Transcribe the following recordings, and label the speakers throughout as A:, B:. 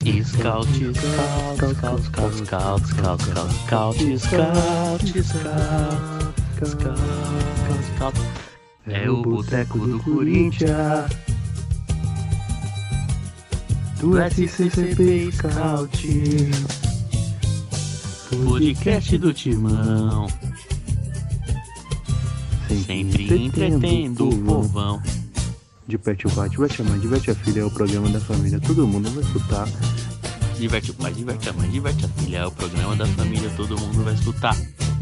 A: Scout, scout, scout, scout, scout, scout, scout, scout, scout, scout, scout, scout. É o boteco do Corinthians. Do SCCP Scout. Podcast do Timão. Sempre entretendo o povão.
B: Diverte o pai, diverte a mãe, diverte a filha, é o programa da família, todo mundo vai escutar.
A: Diverte o pai, diverte a mãe, diverte a filha. É o programa da família, todo mundo vai escutar.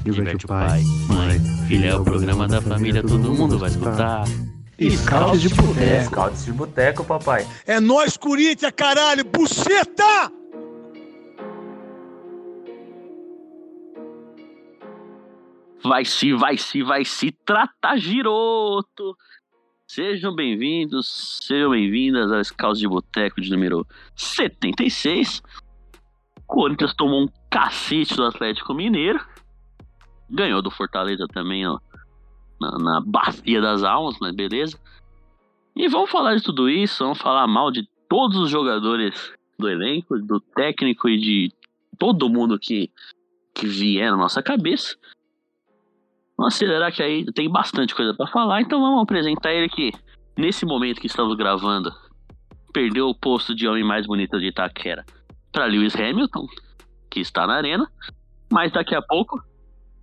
B: Diverte o pai,
A: mãe, filha. É o programa da família, todo mundo vai escutar.
B: Scouts de boteco.
C: Scouts de boteco, papai.
D: É nós, Corinthians, caralho! Buceta!
A: Vai se, vai se, vai se tratar giroto. Sejam bem-vindos, sejam bem-vindas ao Scouts de Boteco de número 76. Corinthians tomou um cacete do Atlético Mineiro. Ganhou do Fortaleza também, ó. Na, na bacia das almas, mas beleza. E vamos falar de tudo isso, vamos falar mal de todos os jogadores do elenco, do técnico e de todo mundo que, que vier na nossa cabeça. Vamos acelerar que aí tem bastante coisa para falar, então vamos apresentar ele que, nesse momento que estamos gravando, perdeu o posto de homem mais bonito de Itaquera para Lewis Hamilton, que está na arena, mas daqui a pouco,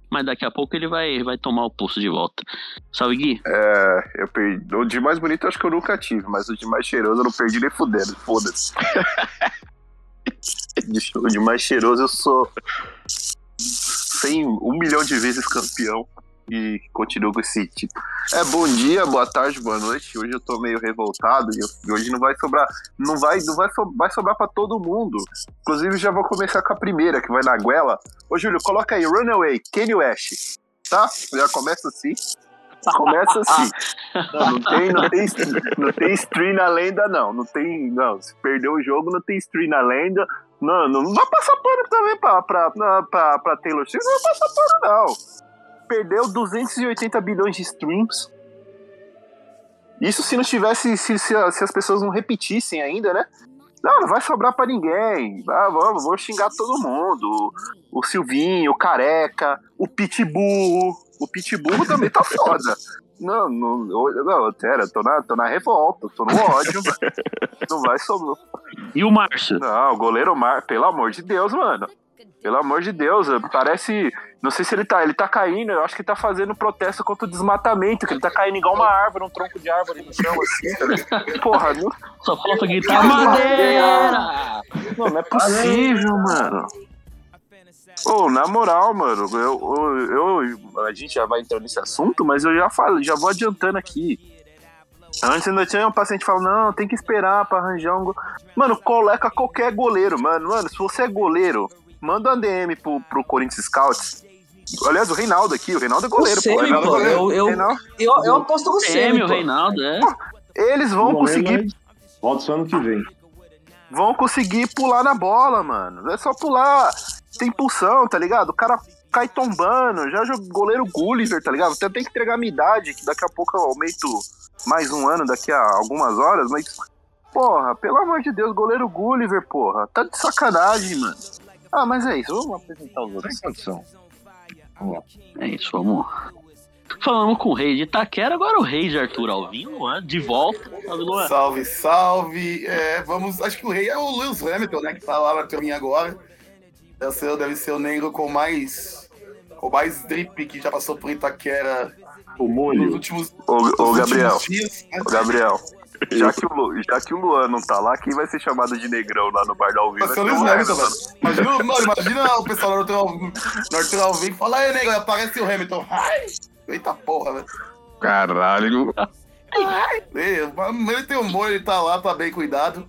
A: mas daqui a pouco ele vai, vai tomar o posto de volta. Salve Gui.
E: É, eu perdi. O de mais bonito eu acho que eu nunca tive, mas o de mais cheiroso eu não perdi nem fudendo. Foda-se. o de mais cheiroso eu sou. Sem um milhão de vezes campeão e continuo com esse tipo. É bom dia, boa tarde, boa noite. Hoje eu tô meio revoltado e eu- hoje não vai sobrar, não vai, não vai, so- vai sobrar pra todo mundo. Inclusive já vou começar com a primeira que vai na goela. Ô Júlio, coloca aí Runaway, Kanye West, tá? Já começa assim. Começa assim. Não, não tem, não tem, não tem stream na lenda não, não tem, não. Se perdeu o jogo, não tem stream na lenda. Não, não, vai passar pano também pra, pra, pra, pra, Taylor Swift, não vai passar pano não perdeu 280 bilhões de streams. Isso se não tivesse, se, se, se as pessoas não repetissem ainda, né? Não, não vai sobrar pra ninguém. Ah, vamos, vou xingar todo mundo. O Silvinho, o Careca, o Pitbull. O Pitbull também tá foda. Não, não, não, pera, tô na, tô na revolta, tô no ódio, mano. Não vai sobrar.
A: E o Márcio?
E: Não, o goleiro Mar, pelo amor de Deus, mano. Pelo amor de Deus, parece. Não sei se ele tá. Ele tá caindo, eu acho que tá fazendo protesto contra o desmatamento, que ele tá caindo igual uma árvore, um tronco de árvore no chão, assim, tá? Porra, não,
A: Só falta gritar madeira!
E: não, não é possível, mano. Ô, na moral, mano, eu, eu, eu- a gente já vai entrando nesse assunto, mas eu já falo, já vou adiantando aqui. Antes ainda tinha um paciente falando, não, tem que esperar pra arranjar um. Go... Mano, coloca qualquer goleiro, mano. Mano, se você é goleiro, manda uma DM pro, pro Corinthians Scouts. Aliás, o Reinaldo aqui, o Reinaldo é goleiro, pô. O Reinaldo é
F: pô,
E: goleiro.
F: eu- eu-
E: Reinaldo-
F: Eu, eu aposto no Semi,
A: meu
F: pô.
A: Reinaldo, é.
E: Eles vão conseguir
B: Volta só ano que vem.
E: vão conseguir pular na bola, mano. É só pular. Tem impulsão, tá ligado? O cara cai tombando. Já jogou goleiro Gulliver, tá ligado? Até tem que entregar a minha idade, que daqui a pouco eu aumento mais um ano daqui a algumas horas, mas. Porra, pelo amor de Deus, goleiro Gulliver, porra. Tá de sacanagem, mano. Ah, mas é isso, vamos apresentar os outros.
B: Sem condição. Vamos lá.
A: É isso, vamos. Falamos com o rei de Itaquera, agora o rei de Arthur Luan, de volta. Salve, Luan.
G: Salve, salve. É, vamos, acho que o rei é o Lewis Hamilton, né? Que tá lá na turminha agora. Deve ser, deve ser o negro com mais. Com mais drip que já passou por Itaquera
B: O
G: nos
B: molho.
G: últimos,
E: Ô,
G: nos
E: ô
G: últimos
E: Gabriel,
G: dias. né?
E: ô, Gabriel. Já que, o, já que o Luan não tá lá, quem vai ser chamado de negrão lá no bar da Alvim?
G: Vai ser o Lewis Hamilton, velho. Imagina, mano, imagina o pessoal do no Arthur Alvim e fala, aí, negro, aparece o Hamilton. Ai, eita porra, velho.
E: Caralho.
G: É, Ele tem humor, ele tá lá, tá bem cuidado.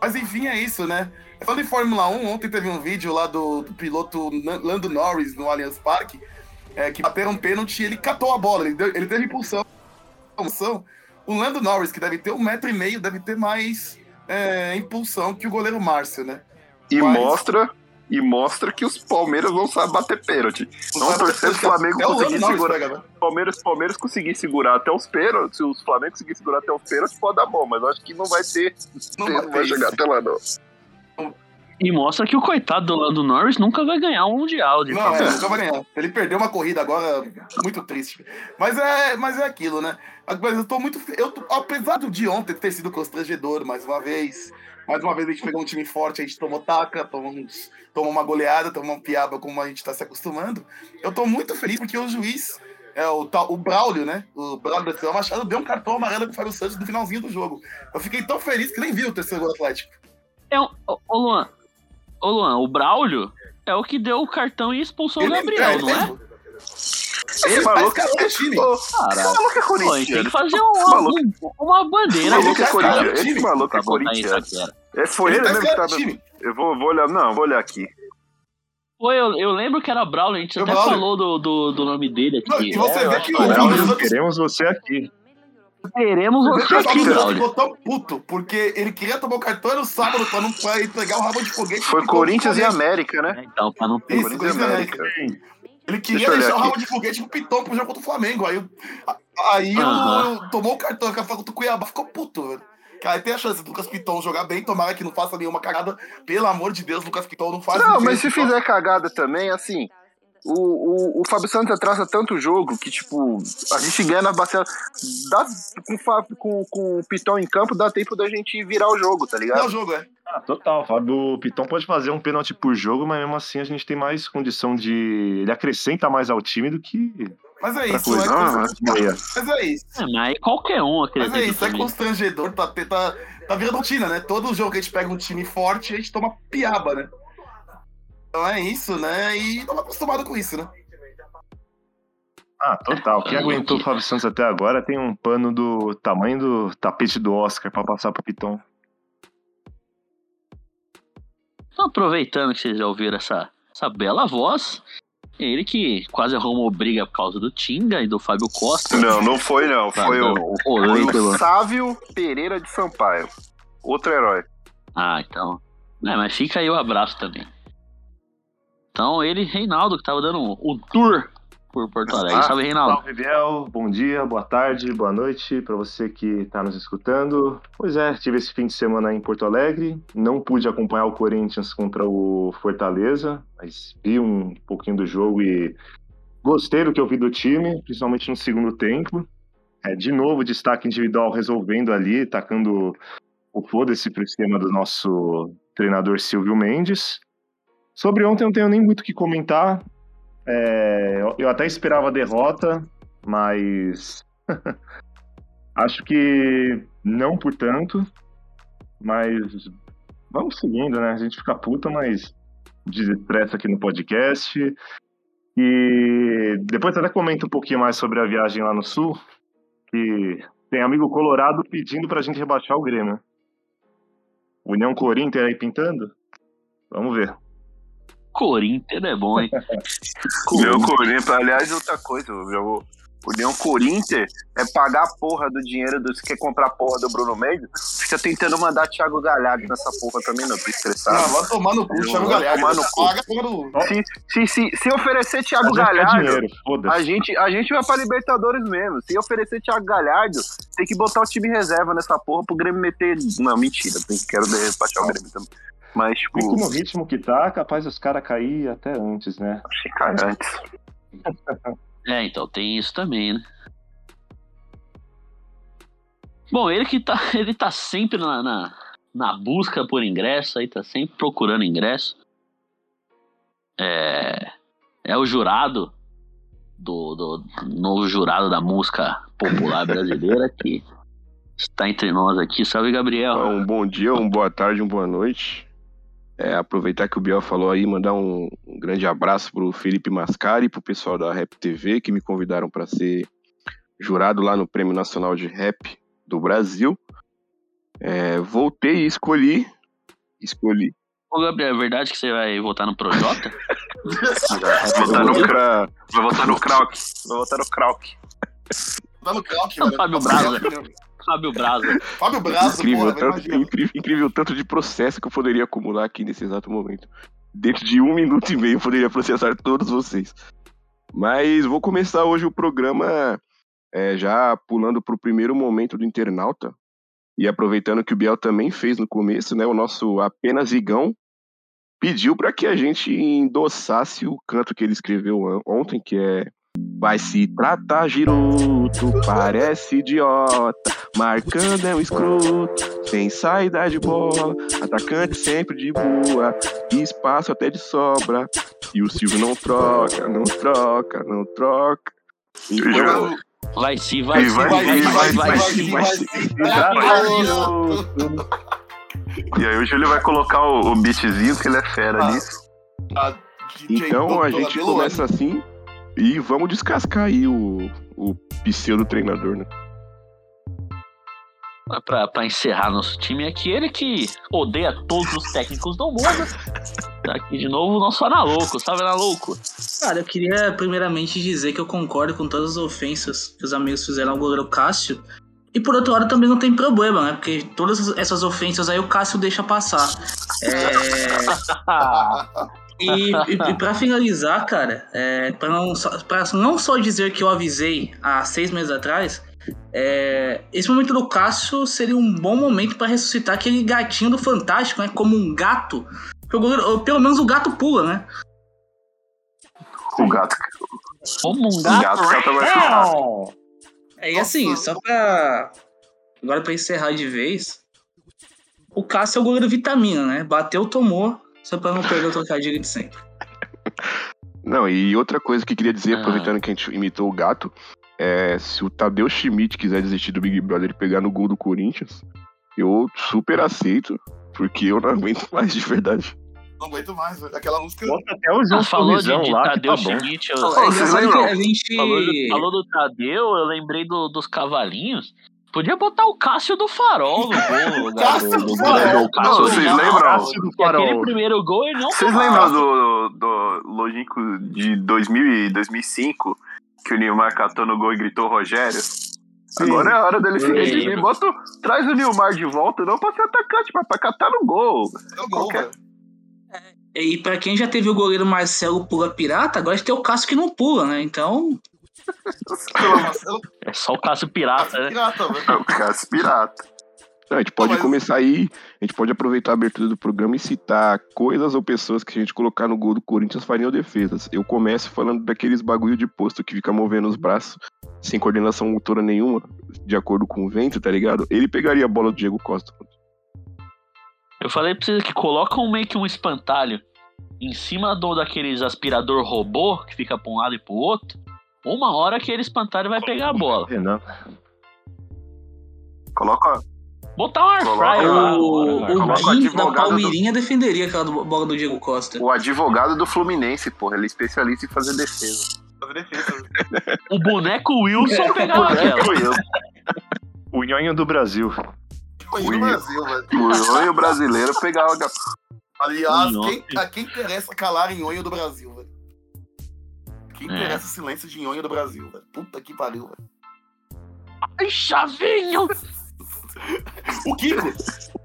G: Mas enfim, é isso, né? Falando em Fórmula 1, ontem teve um vídeo lá do, do piloto Lando Norris no Allianz Parque, é, que bateram um pênalti e ele catou a bola, ele, deu- ele teve impulsão. impulsão. O Lando Norris, que deve ter um metro e meio, deve ter mais é, impulsão que o goleiro Márcio, né?
E: E
G: Mas-
E: mostra. E mostra que os Palmeiras não sabem bater pênalti. Não torcer
G: bater
E: pro Flamengo
G: o
E: conseguir segurar.
G: né?
E: Palmeiras, Palmeiras conseguir segurar até os pênaltis, se os Flamengo conseguir segurar até os pênaltis, pode dar bom, mas eu acho que não vai ter.
G: Não
E: Não,
G: vai
E: vai
G: ter
E: chegar até lá, não.
G: Não,
A: E mostra que o coitado do Lando Norris nunca vai ganhar um Mundial de
G: Não, é,
A: 1.
G: nunca vai ganhar. Ele perdeu uma corrida agora, muito triste. Mas é, mas é aquilo, né? Mas eu tô muito. Eu, tô- apesar do de ontem ter sido constrangedor mais uma vez. Mais uma vez a gente pegou um time forte, a gente tomou taca, tomou, uma goleada, tomou uma piaba como a gente tá se acostumando. Eu tô muito feliz porque o juiz, é, o, tal- o Braulio, né? O Braulio Silva Machado deu um cartão amarelo pro Fábio Santos no finalzinho do jogo. Eu fiquei tão feliz que nem vi o terceiro gol do Atlético.
A: É um, ô, Luan, ô Luan, o Braulio é o que deu o cartão e expulsou o Gabriel,
G: ele
A: não é?
G: mesmo. Ele
E: Esse
G: tá
E: maluco,
G: escalando o time.
A: Caralho.
E: esse maluco é
A: gente tem
E: corintiano.
A: que fazer uma, um- uma bandeira
E: Esse maluco é
A: desse cara
E: corintiano. Esse maluco
A: pra
E: é corintiano. Esse foi
G: Ele
E: ele
G: tá
E: mesmo que tava.
G: time.
E: Eu vou, vou olhar. Não, vou olhar aqui.
A: Pô, eu, eu lembro que era Braulio, a gente
G: O
A: até
G: Braulio.
A: falou do, do, do nome dele
G: Não,
A: aqui.
G: e você
A: É,
G: vê
A: eu
G: que o
A: que
G: Santos
C: Queremos você aqui.
A: Teremos
G: Você que
A: aqui, Braulio.
G: ficou tão puto, porque ele queria tomar o cartão no sábado pra não pra entregar o rabo de foguete.
E: Foi
G: ficou
E: Corinthians e
G: com.
E: América, né?
A: É, Então, pra não ter.
G: Isso,
E: Corinthians e
G: e
E: América.
G: Ele queria
E: eu
G: deixar o rabo de foguete pro Piton pro jogo contra o Flamengo. Aí, aí o-
A: Aham.
G: tomou o cartão com a contra o Cuiabá, ficou puto, velho. Cara, aí tem a chance do Lucas Piton jogar bem, tomara que não faça nenhuma cagada. Pelo amor de Deus, Lucas Piton não faz
E: Não, mas se fizer cagada também, assim. O, o, o Fábio Santos atrasa tanto o jogo que, tipo, a gente ganha na bacia. Dá, com, com, com o Pitão em campo, dá tempo da gente virar o jogo, tá
G: Não é
E: ligado?
G: o jogo, é.
C: Ah, total. O Fábio Piton pode fazer um pênalti por jogo, mas mesmo assim a gente tem mais condição de. Ele acrescenta mais ao time do que.
G: Mas é isso,
C: coisa.
G: é constrangedor. Mas é isso.
A: É, mas qualquer um
G: Mas
A: acredita
G: é isso, é constrangedor, tá, tá, tá virando rotina, né? Todo jogo que a gente pega um time forte, a gente toma piaba, né? Então é isso, né? E estamos acostumados com isso, né?
C: Ah, total. Quem aguentou o Fábio Santos até agora tem um pano do tamanho do tapete do Oscar pra passar pro Piton.
A: Então, aproveitando que vocês já ouviram essa, essa bela voz, ele que quase arrumou briga por causa do Tinga e do Fábio Costa.
E: Não, não foi não.
A: Tá,
E: Foi o,
A: não.
E: foi
A: Olê
E: o
A: pelo-
E: Sávio Pereira de Sampaio. Outro herói.
A: Ah, então. É, mas fica aí o abraço também. Então, ele, Reinaldo, que tava dando o tour por Porto Alegre. Salve, Reinaldo.
C: Salve, Biel. Bom dia, boa tarde, boa noite pra você que tá nos escutando. Pois é, tive esse fim de semana aí em Porto Alegre. Não pude acompanhar o Corinthians contra o Fortaleza, mas vi um pouquinho do jogo e gostei do que eu vi do time, principalmente no segundo tempo. É, de novo, destaque individual resolvendo ali, tacando o foda-se pro esquema do nosso treinador Silvio Mendes. Sobre ontem eu não tenho nem muito o que comentar. É, eu- até esperava a derrota, mas acho que não por tanto. Mas vamos seguindo, né? A gente fica puta, mas desestressa aqui no podcast. E depois até comento um pouquinho mais sobre a viagem lá no sul, que tem amigo colorado pedindo pra gente rebaixar o Grêmio. União Corinthians aí pintando? Vamos ver.
A: Corinthians é bom, hein?
E: União Corinthians, aliás, outra coisa, o União Corinthians é pagar a porra do dinheiro dos que quer comprar a porra do Bruno Mendes. Fica tentando mandar Thiago Galhardo nessa porra também, não, tô estressado.
G: vai tomar no cu,
E: Eu
G: Thiago Galhardo.
E: tomar no cu.
G: Paga do...
E: Se, se, se, se oferecer Thiago
C: A
E: Galhardo,
C: dinheiro,
E: a gente, a gente vai pra Libertadores mesmo. Se oferecer Thiago Galhardo, tem que botar o time reserva nessa porra pro Grêmio meter. Não, mentira, tem- quero despachar o Grêmio também. Mas, tipo,
C: Muito no ritmo que tá, capaz os caras cair até antes, né?
E: achei cara antes.
A: É, então tem isso também, né? Bom, ele que tá, ele tá sempre na, na, na busca por ingresso, aí tá sempre procurando ingresso. É, é o jurado do, do novo jurado da música popular brasileira que está entre nós aqui. Salve, Gabriel.
F: Um bom dia, uma boa tarde, uma boa noite. É, aproveitar que o Biel falou aí, mandar um, um grande abraço pro Felipe Mascari e pro pessoal da Rap TV que me convidaram para ser jurado lá no Prêmio Nacional de Rap do Brasil. É, voltei e escolhi. Escolhi.
A: Ô, Gabriel, é verdade que você vai votar no Projota?
E: Vai votar no, cra... vai votar no Krauk. Vai votar no Krauk.
G: Tá no Krauk,
A: Não,
G: velho.
A: Fábio Braza. Fábio Braza.
F: Incrível,
G: porra,
F: tanto, incrível, incrível o tanto de processo que eu poderia acumular aqui nesse exato momento. Dentro de um minuto e meio eu poderia processar todos vocês. Mas vou começar hoje o programa é, já pulando para o primeiro momento do internauta. E aproveitando que o Biel também fez no começo, né? O nosso apenas Igão. pediu para que a gente endossasse o canto que ele escreveu ontem, que é Vai se tratar giroto, parece idiota, marcando é um escroto, sem saída de bola, atacante sempre de boa, espaço até de sobra, e o Silvio não troca, não troca, não troca. Então,
A: Vai sim, vai
E: E
A: sim,
E: vai sim,
A: vai, vai,
G: sim. vai
F: sim.
E: E aí hoje ele vai colocar o, o beatzinho, que ele é fera
G: Ah.
E: nisso.
G: DJ
F: Então a gente começa assim e vamos descascar aí o, o pseudo treinador, né?
A: Pra, pra encerrar nosso time, é aquele que odeia todos os técnicos do mundo. Tá aqui de novo o nosso Analouco, salve Analouco.
H: Cara, eu queria primeiramente dizer que eu concordo com todas as ofensas que os amigos fizeram ao goleiro Cássio. E por outro lado também não tem problema, né? Porque todas essas ofensas aí o Cássio deixa passar. É... E, e, e pra finalizar, cara, é, pra, não só, pra não só dizer que eu avisei há seis meses atrás, é, esse momento do Cássio seria um bom momento pra ressuscitar aquele gatinho do Fantástico, né? Como um gato. Goleiro- ou pelo menos o gato pula, né?
E: O gato.
A: Como um
E: O
A: gato.
E: mais o gato.
H: É, e assim, só pra. Agora pra encerrar de vez. O Cássio é o goleiro vitamina, né? Bateu, tomou. Só pra não perder o trocadilho de sempre.
F: Não, e outra coisa que eu queria dizer,
A: Ah.
F: aproveitando que a gente imitou o gato, é se o Tadeu Schmidt quiser desistir do Big Brother e pegar no gol do Corinthians, eu super aceito, porque eu não aguento mais de verdade.
G: Não aguento mais, velho. Aquela música.
C: Bota até o João
A: falou de, de
C: lá,
A: Tadeu
C: tá bom.
A: Schmidt, eu,
H: É a gente.
A: falou, do, falou do Tadeu, eu lembrei do- dos cavalinhos. Podia botar o Cássio do Farol no gol, lugar
G: Cássio
A: do,
G: Farol.
E: vocês lembram?
C: Cássio do
A: E aquele
C: Farol.
A: primeiro gol ele não
E: Vocês lembram do, do Logístico de 2000 e 2005? Que o Nilmar catou no gol e gritou Rogério? Agora é a hora dele se
A: Sim.
E: redimir. Bota, traz o Nilmar de volta, não pra ser atacante, mas pra catar no gol.
G: É o gol,
E: Qualquer-
G: velho.
H: E pra quem já teve o goleiro Marcelo Pula Pirata, agora a gente tem o Cássio que não pula, né? Então.
A: É só o Cássio Pirata, né?
G: Pirata.
E: É o Cássio Pirata.
F: Não, a gente pode
G: mas-
F: começar aí, a gente pode aproveitar a abertura do programa e citar coisas ou pessoas que a gente colocar no gol do Corinthians fariam defesas. Eu começo falando daqueles bagulho de posto que fica movendo os braços sem coordenação motora nenhuma, de acordo com o vento, tá ligado? Ele pegaria a bola do Diego Costa.
A: Eu falei pra vocês que colocam meio que um espantalho em cima do daqueles aspirador robô que fica pra um lado e pro outro. Uma hora aquele espantalho vai pegar a bola.
C: Renan.
E: Coloca.
A: Botar um air
E: Coloca
A: fryer lá.
H: O,
A: agora,
H: o.
E: Coloca o
H: Jim da
E: advogado
H: Palmeirinha defenderia aquela do- bola do Diego Costa.
E: O advogado do Fluminense, porra. Ele é especialista em fazer defesa.
G: Fazer defesa, velho.
A: O boneco Wilson pegava aquela.
C: O Nhonho do Brasil.
G: Foi
E: Ui.
G: no Brasil, velho.
E: O eu, brasileiro, pegava.
G: Aliás, quem, a quem interessa calar Nhonho do Brasil, velho? Quem
A: É.
G: interessa silêncio de Nhonho do Brasil, velho? Puta que pariu, velho.
A: Ai, chavinho!
G: O Kiko!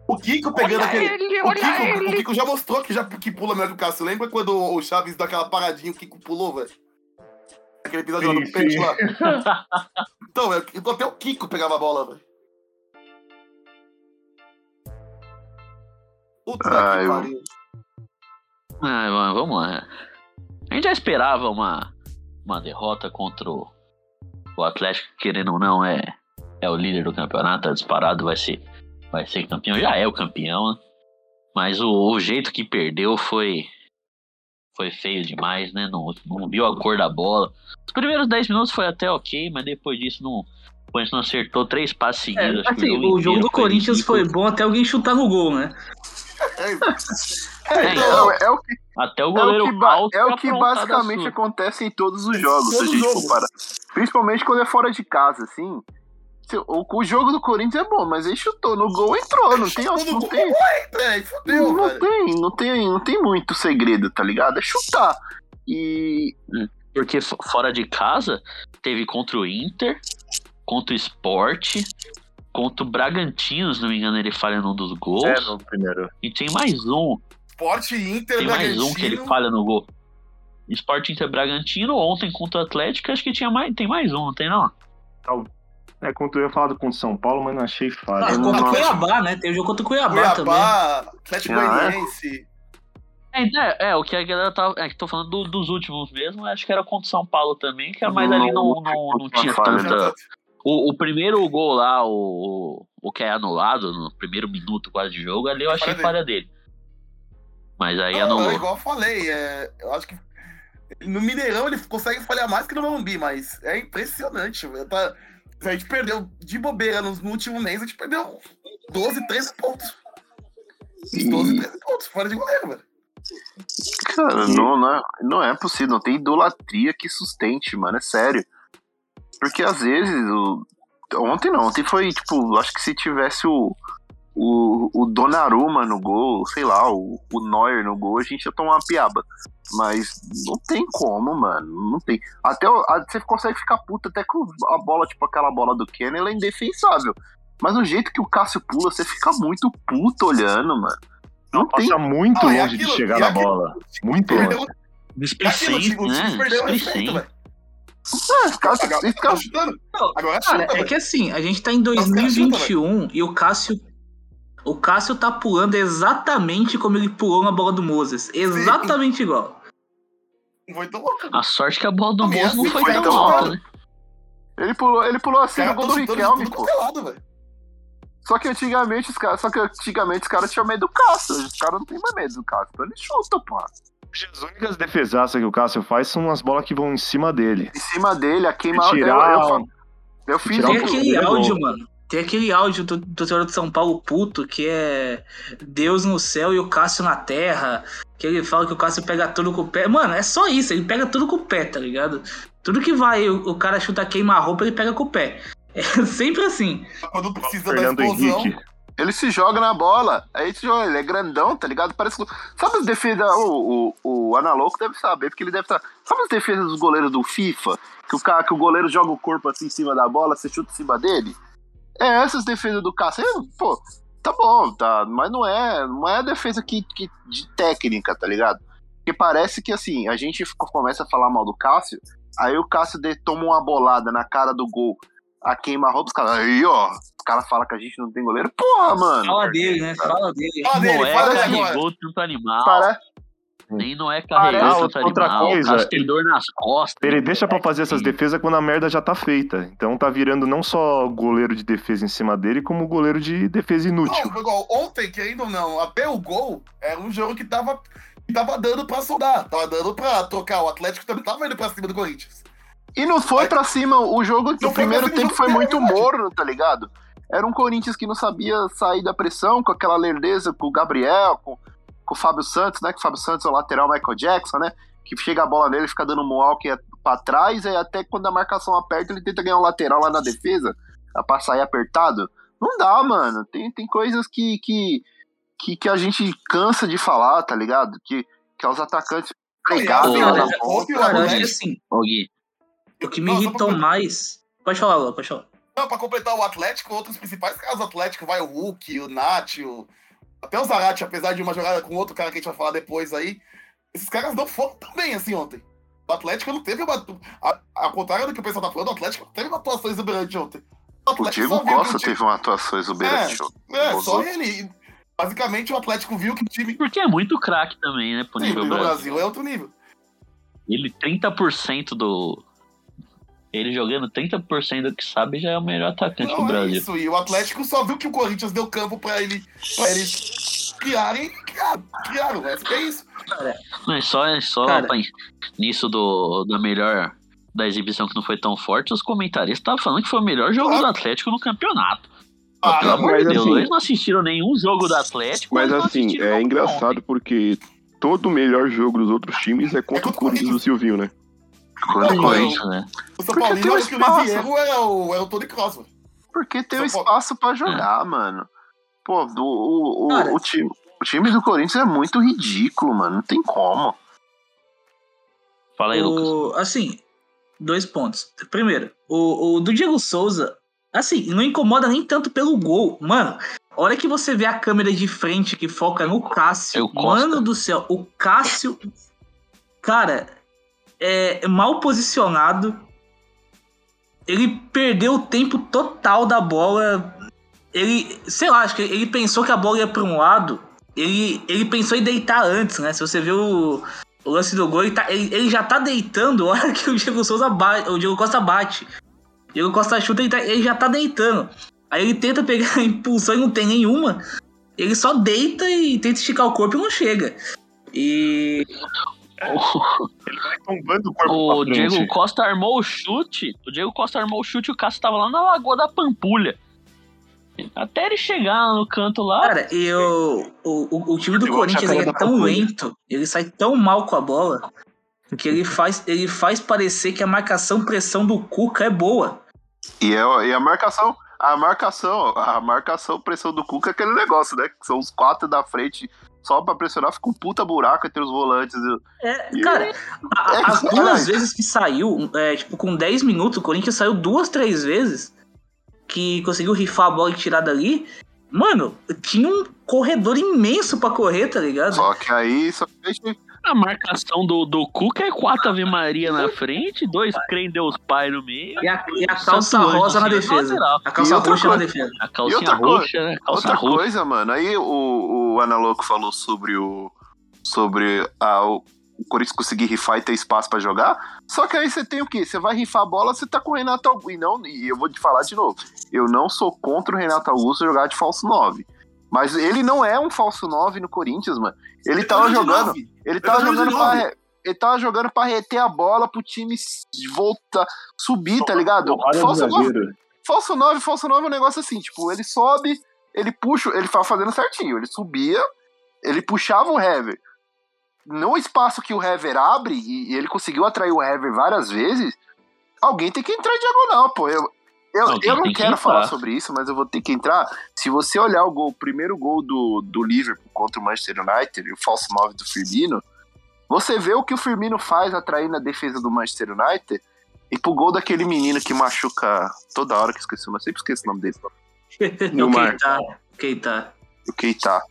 G: O Kiko pegando
A: Olha
G: aquele.
A: ele,
G: o,
A: olha
G: Kiko,
A: ele.
G: o Kiko já mostrou que, já, que pula melhor que o Cássio. Lembra quando o Chaves deu aquela paradinha o Kiko pulou, velho? Aquele episódio lá
C: Sim,
G: do
C: sim.
G: peixe lá. Então, eu- até o Kiko pegava a bola, velho. Puta
E: Ah,
G: que
E: eu-
G: pariu.
A: Ah, mano, vamos lá. A gente já esperava uma, uma derrota contra o, o Atlético, querendo ou não, é, é o líder do campeonato, tá disparado, vai ser, vai ser campeão, já é o campeão, né? Mas o, o jeito que perdeu foi foi feio demais, né? Não, não viu a cor da bola. Os primeiros 10 minutos foi até ok, mas depois disso não. Depois não acertou três passes
H: É,
A: seguidos. que
H: assim, o jogo
A: inteiro
H: do
A: foi
H: Corinthians
A: ridículo.
H: foi bom até alguém chutar no gol, né?
A: É,
E: Então, é, o que,
A: Até o
E: é o
A: goleiro
E: que, ba- é o que basicamente acontece em todos os jogos, se a gente
G: jogo.
E: for parar. Principalmente quando é fora de casa, assim. Se- O, o jogo do Corinthians é bom, mas ele chutou no gol, entrou. Não tem, não
G: gol,
E: tem,
G: fodeu,
E: não
G: velho.
E: tem, não tem, não tem muito segredo, tá ligado? É chutar. E
A: Porque f- fora de casa, teve contra o Inter, contra o Sport, contra o Bragantino, se não me engano, ele falha num dos gols.
C: É, no primeiro.
A: E tem mais um.
G: Sport Inter,
A: Tem mais
G: Bragantino.
A: um que ele falha no gol. Sport Inter Bragantino, ontem contra o Atlético, acho que tinha mais, tem mais um, não tem não?
C: É, quando eu ia falar do contra o São Paulo, mas não achei
H: Ah,
C: falha.
E: não
H: contra o. Cuiabá, né? Tem o jogo contra o Cuiabá, também.
G: Cuiabá, Atlético
E: Ah, é?
G: Goianiense.
A: É, é, o que a galera tava. É que tô falando do- dos últimos mesmo, acho que era contra o São Paulo também, que mas ali não, não, não tinha
E: falha,
A: tanta. O, o primeiro gol lá, o, o que é anulado, no primeiro minuto quase de jogo, ali eu achei
G: Falha
A: falha dele. Mas aí
G: Não,
A: anulou.
G: é igual eu falei, é, eu acho que no Mineirão ele consegue falhar mais que no Morumbi, mas é impressionante. Tá, a gente perdeu de bobeira no, no último mês, a gente perdeu 12, 13 pontos. 12, 13 pontos, fora de goleiro, velho.
E: Cara, não, não, é, não é possível, não tem idolatria que sustente, mano, é sério. Porque às vezes, o- ontem não, ontem foi tipo, acho que se tivesse o, o, o Donnarumma no gol, sei lá, o, o Neuer no gol, a gente ia tomar uma piaba. Mas não tem como, mano, não tem. Até o- a- você consegue ficar puto até com a bola, tipo aquela bola do Kenny, ela é indefensável. Mas o jeito que o Cássio pula, você fica muito puto olhando, mano. Não tem
C: Passa muito
G: e
C: longe
G: aquilo-
C: de chegar na
G: aquilo-
C: bola. Muito longe.
G: O
A: né?
G: time
E: Ah, esse cara,
G: Agora,
E: esse cara
G: tá chutando.
H: Não,
G: Agora
H: Cara,
G: chuta,
H: é
G: velho.
H: que assim, a gente tá em
G: caras chutam,
H: 2021 e o Cássio. O Cássio tá pulando exatamente como ele pulou na bola do Moses. Exatamente igual.
G: Muito louco.
A: A sorte que a bola do
G: e
A: Moço não
G: assim
A: foi
E: foi
A: tão
E: tão
A: alta, né?
E: Ele pulou, ele pulou assim no
G: caras
E: gol
G: tão
E: do
G: de
E: Riquelme, pô.
G: é lado.
E: Só que antigamente os caras, só que antigamente os caras tinham medo do Cássio. Os caras não têm mais medo do Cássio. Então ele chuta, pô.
C: As únicas defesaças que o Cássio faz são as bolas que vão em cima dele.
E: Em cima dele, a queima.
C: Se tirar,
E: eu, eu, eu fiz
C: tirar
H: Tem aquele
C: ele
H: áudio, mano. Tem aquele áudio do, do torcedor de São Paulo puto, que é Deus no céu e o Cássio na terra. Que ele fala que o Cássio pega tudo com o pé. Mano, é só isso, ele pega tudo com o pé, tá ligado? Tudo que vai, o, o cara chuta queima-roupa, ele pega com o pé. É sempre assim.
G: Quando precisa da
C: Fernando
G: explosão.
C: Henrique.
E: Ele se joga na bola. Aí ele é grandão, tá ligado? Parece que. Sabe as defesas. O, o, o Analouco deve saber, porque ele deve estar. Sabe as defesas dos goleiros do FIFA? Que o, cara, que o goleiro joga o corpo assim em cima da bola, você chuta em cima dele? É essas defesas do Cássio. Pô, tá bom, tá. Mas não é, não é a defesa que, que, de técnica, tá ligado? Porque parece que assim, a gente começa a falar mal do Cássio, aí o Cássio toma uma bolada na cara do gol, a queima-roupa, os caras, aí ó, os caras falam que a gente não tem goleiro. Porra, mano.
H: Fala dele, né? Fala dele.
G: Fala dele,
A: Noé
G: fala dele agora.
A: carregou tanto animal.
E: Para,
A: Nem Noé carregou
C: Ah,
A: tanto
C: outra
A: animal.
C: coisa,
A: tem dor nas costas.
C: Ele deixa pra fazer essas defesas quando a merda já tá feita. Então tá virando não só goleiro de defesa em cima dele, como goleiro de defesa inútil.
G: Não, igual, ontem, querendo ou não, até o gol era um jogo que tava, que tava dando pra soldar. Tava dando pra trocar. O Atlético também tava indo pra cima do Corinthians.
E: E não foi pra cima, o jogo,
G: Não
E: o primeiro tempo foi muito
G: é
E: morno, tá ligado? Era um Corinthians que não sabia sair da pressão, com aquela lerdeza com o Gabriel, com, com o Fábio Santos, né? Que o Fábio Santos é o lateral Michael Jackson, né? Que chega a bola nele, fica dando um walk pra trás, e até quando a marcação aperta, ele tenta ganhar um lateral lá na defesa, pra sair apertado. Não dá, mano. Tem, tem coisas que, que, que, que a gente cansa de falar, tá ligado? Que, que é os atacantes pregados na ponta.
G: o
H: Cara, eu acho que
G: Atlético-
H: assim,
A: Gui,
H: o que me irritou mais. Pode falar, Lula, pode falar.
G: Não, pra completar o Atlético, outros principais caras do Atlético, vai o Hulk, o Nath, o... até o Zarate, apesar de uma jogada com outro cara que a gente vai falar depois aí, esses caras não foram tão bem assim ontem. O Atlético não teve uma. a- Ao contrário do que o pessoal tá falando, o Atlético não teve uma atuação exuberante ontem. O
E: O
G: Atlético
E: Diego
G: viu que
E: Costa
G: o
E: teve uma atuação exuberante.
G: É,
E: Os
G: só ele. Basicamente, o Atlético viu que o time.
A: porque é muito craque também, né, pro
G: Sim,
A: nível
G: no
A: Brasil.
G: Brasil é outro nível.
A: Ele 30% do. Ele jogando 30% do que sabe já é o melhor atacante do
G: Não, é
A: Brasil.
G: isso. E o Atlético só viu que o Corinthians deu campo pra, ele, pra eles criarem. Criaram, criaram. É isso.
A: Mas só, é só
H: Cara.
A: pra- nisso do, da melhor. Da exibição que não foi tão forte, os comentaristas estavam falando que foi o melhor jogo do Atlético no campeonato.
G: Ah,
A: pelo amor
F: mas
A: de Deus,
F: assim-
A: eles não assistiram nenhum jogo do Atlético.
F: Mas assim, é engraçado
A: ontem.
F: porque todo o melhor jogo dos outros times é contra
G: contra
F: o
G: o
F: Corinthians do Silvinho, né?
E: Contra o
G: Não,
E: Corinthians.
A: né?
G: O São
E: Porque
G: Paulino
E: tem um
G: acho que o era o, era o Tony Kroos, velho.
E: Porque tem um
G: Paulo-
E: espaço pra jogar, mano. Pô, do, o, o,
H: Cara.
E: o time, o time do Corinthians é muito ridículo, mano. Não tem como.
A: Fala aí, Lucas.
H: O, assim, dois pontos. Primeiro, o, o do Diego Souza, assim, não incomoda nem tanto pelo gol. Mano, a hora que você vê a câmera de frente que foca no Cássio,
A: É
H: mano do céu, o Cássio, cara, é mal posicionado. Ele perdeu o tempo total da bola. Ele, sei lá, acho que ele pensou que a bola ia pra um lado ele, ele pensou em deitar antes, né? Se você viu o, o lance do gol, ele, tá- ele- ele já tá deitando a hora que o Diego Souza bate, o Diego Costa bate. O Diego Costa chuta, ele, tá- ele já tá deitando. Aí ele tenta pegar a impulsão e não tem nenhuma. Ele só deita e tenta esticar o corpo e não chega. E
C: Ele vai tombando o corpo
A: O. Diego Costa armou o chute. O Diego Costa armou o chute e o Cássio tava lá na Lagoa da Pampulha. Até ele chegar no canto lá.
H: Cara, e o, o, o- o time do Corinthians ele é tão lento, ele sai tão mal com a bola, que ele faz, ele faz parecer que a marcação-pressão do Cuca é boa.
E: E, é, e a marcação, a marcação, a marcação, pressão do Cuca é aquele negócio, né? Que são os quatro da frente só pra pressionar, fica um puta buraco entre os volantes.
H: É,
E: E-
H: cara, a-
E: é
H: as
E: verdade.
H: duas vezes que saiu, é, tipo, com 10 minutos, o Corinthians saiu duas, três vezes que conseguiu rifar a bola e tirar dali. Mano, tinha um corredor imenso pra correr, tá ligado?
E: Só que aí só que a
A: marcação do, do Cuca é quatro Ave Maria na frente, dois crê em Deus Pai no meio.
H: E a, e a calça
A: anjo,
H: rosa na
A: assim,
H: defesa.
A: lateral.
H: A calça roxa na defesa.
A: A calcinha
E: outra coisa-
A: roxa, né? Calça
E: Outra
A: roxa.
E: coisa, mano, aí o, o Analoco falou sobre o. sobre a, o, o Corinthians conseguir rifar e ter espaço pra jogar. Só que aí você tem o quê? Você vai rifar a bola, você tá com o Renato Augusto. E, não, e eu vou te falar de novo. Eu não sou contra o Renato Augusto jogar de falso 9. Mas ele não é um falso 9 no Corinthians, mano. Ele tava
G: tá de
E: jogando.
G: nove.
E: Ele tava jogando pra. Ele tava jogando pra reter a bola pro time voltar, subir, tá ligado? Falso 9,
C: zagueiro.
E: falso 9, falso 9 é um negócio assim, tipo, ele sobe, ele puxa, ele tava fazendo certinho, ele subia, ele puxava o Hever. No espaço que o Hever abre, e, e ele conseguiu atrair o Hever várias vezes, alguém tem que entrar em diagonal, pô. Eu, eu,
A: Alguém
E: eu não
A: que
E: quero
A: entrar.
E: falar sobre isso, mas eu vou ter que entrar. Se você olhar o gol, o primeiro gol do, do Liverpool contra o Manchester United, o falso 9 do Firmino, você vê o que o Firmino faz atraindo a defesa do Manchester United e pro gol daquele menino que machuca toda hora que esqueci, mas sempre esqueço o nome dele.
H: o
E: Neymar.
H: Keita.
E: O Keita. O Keita.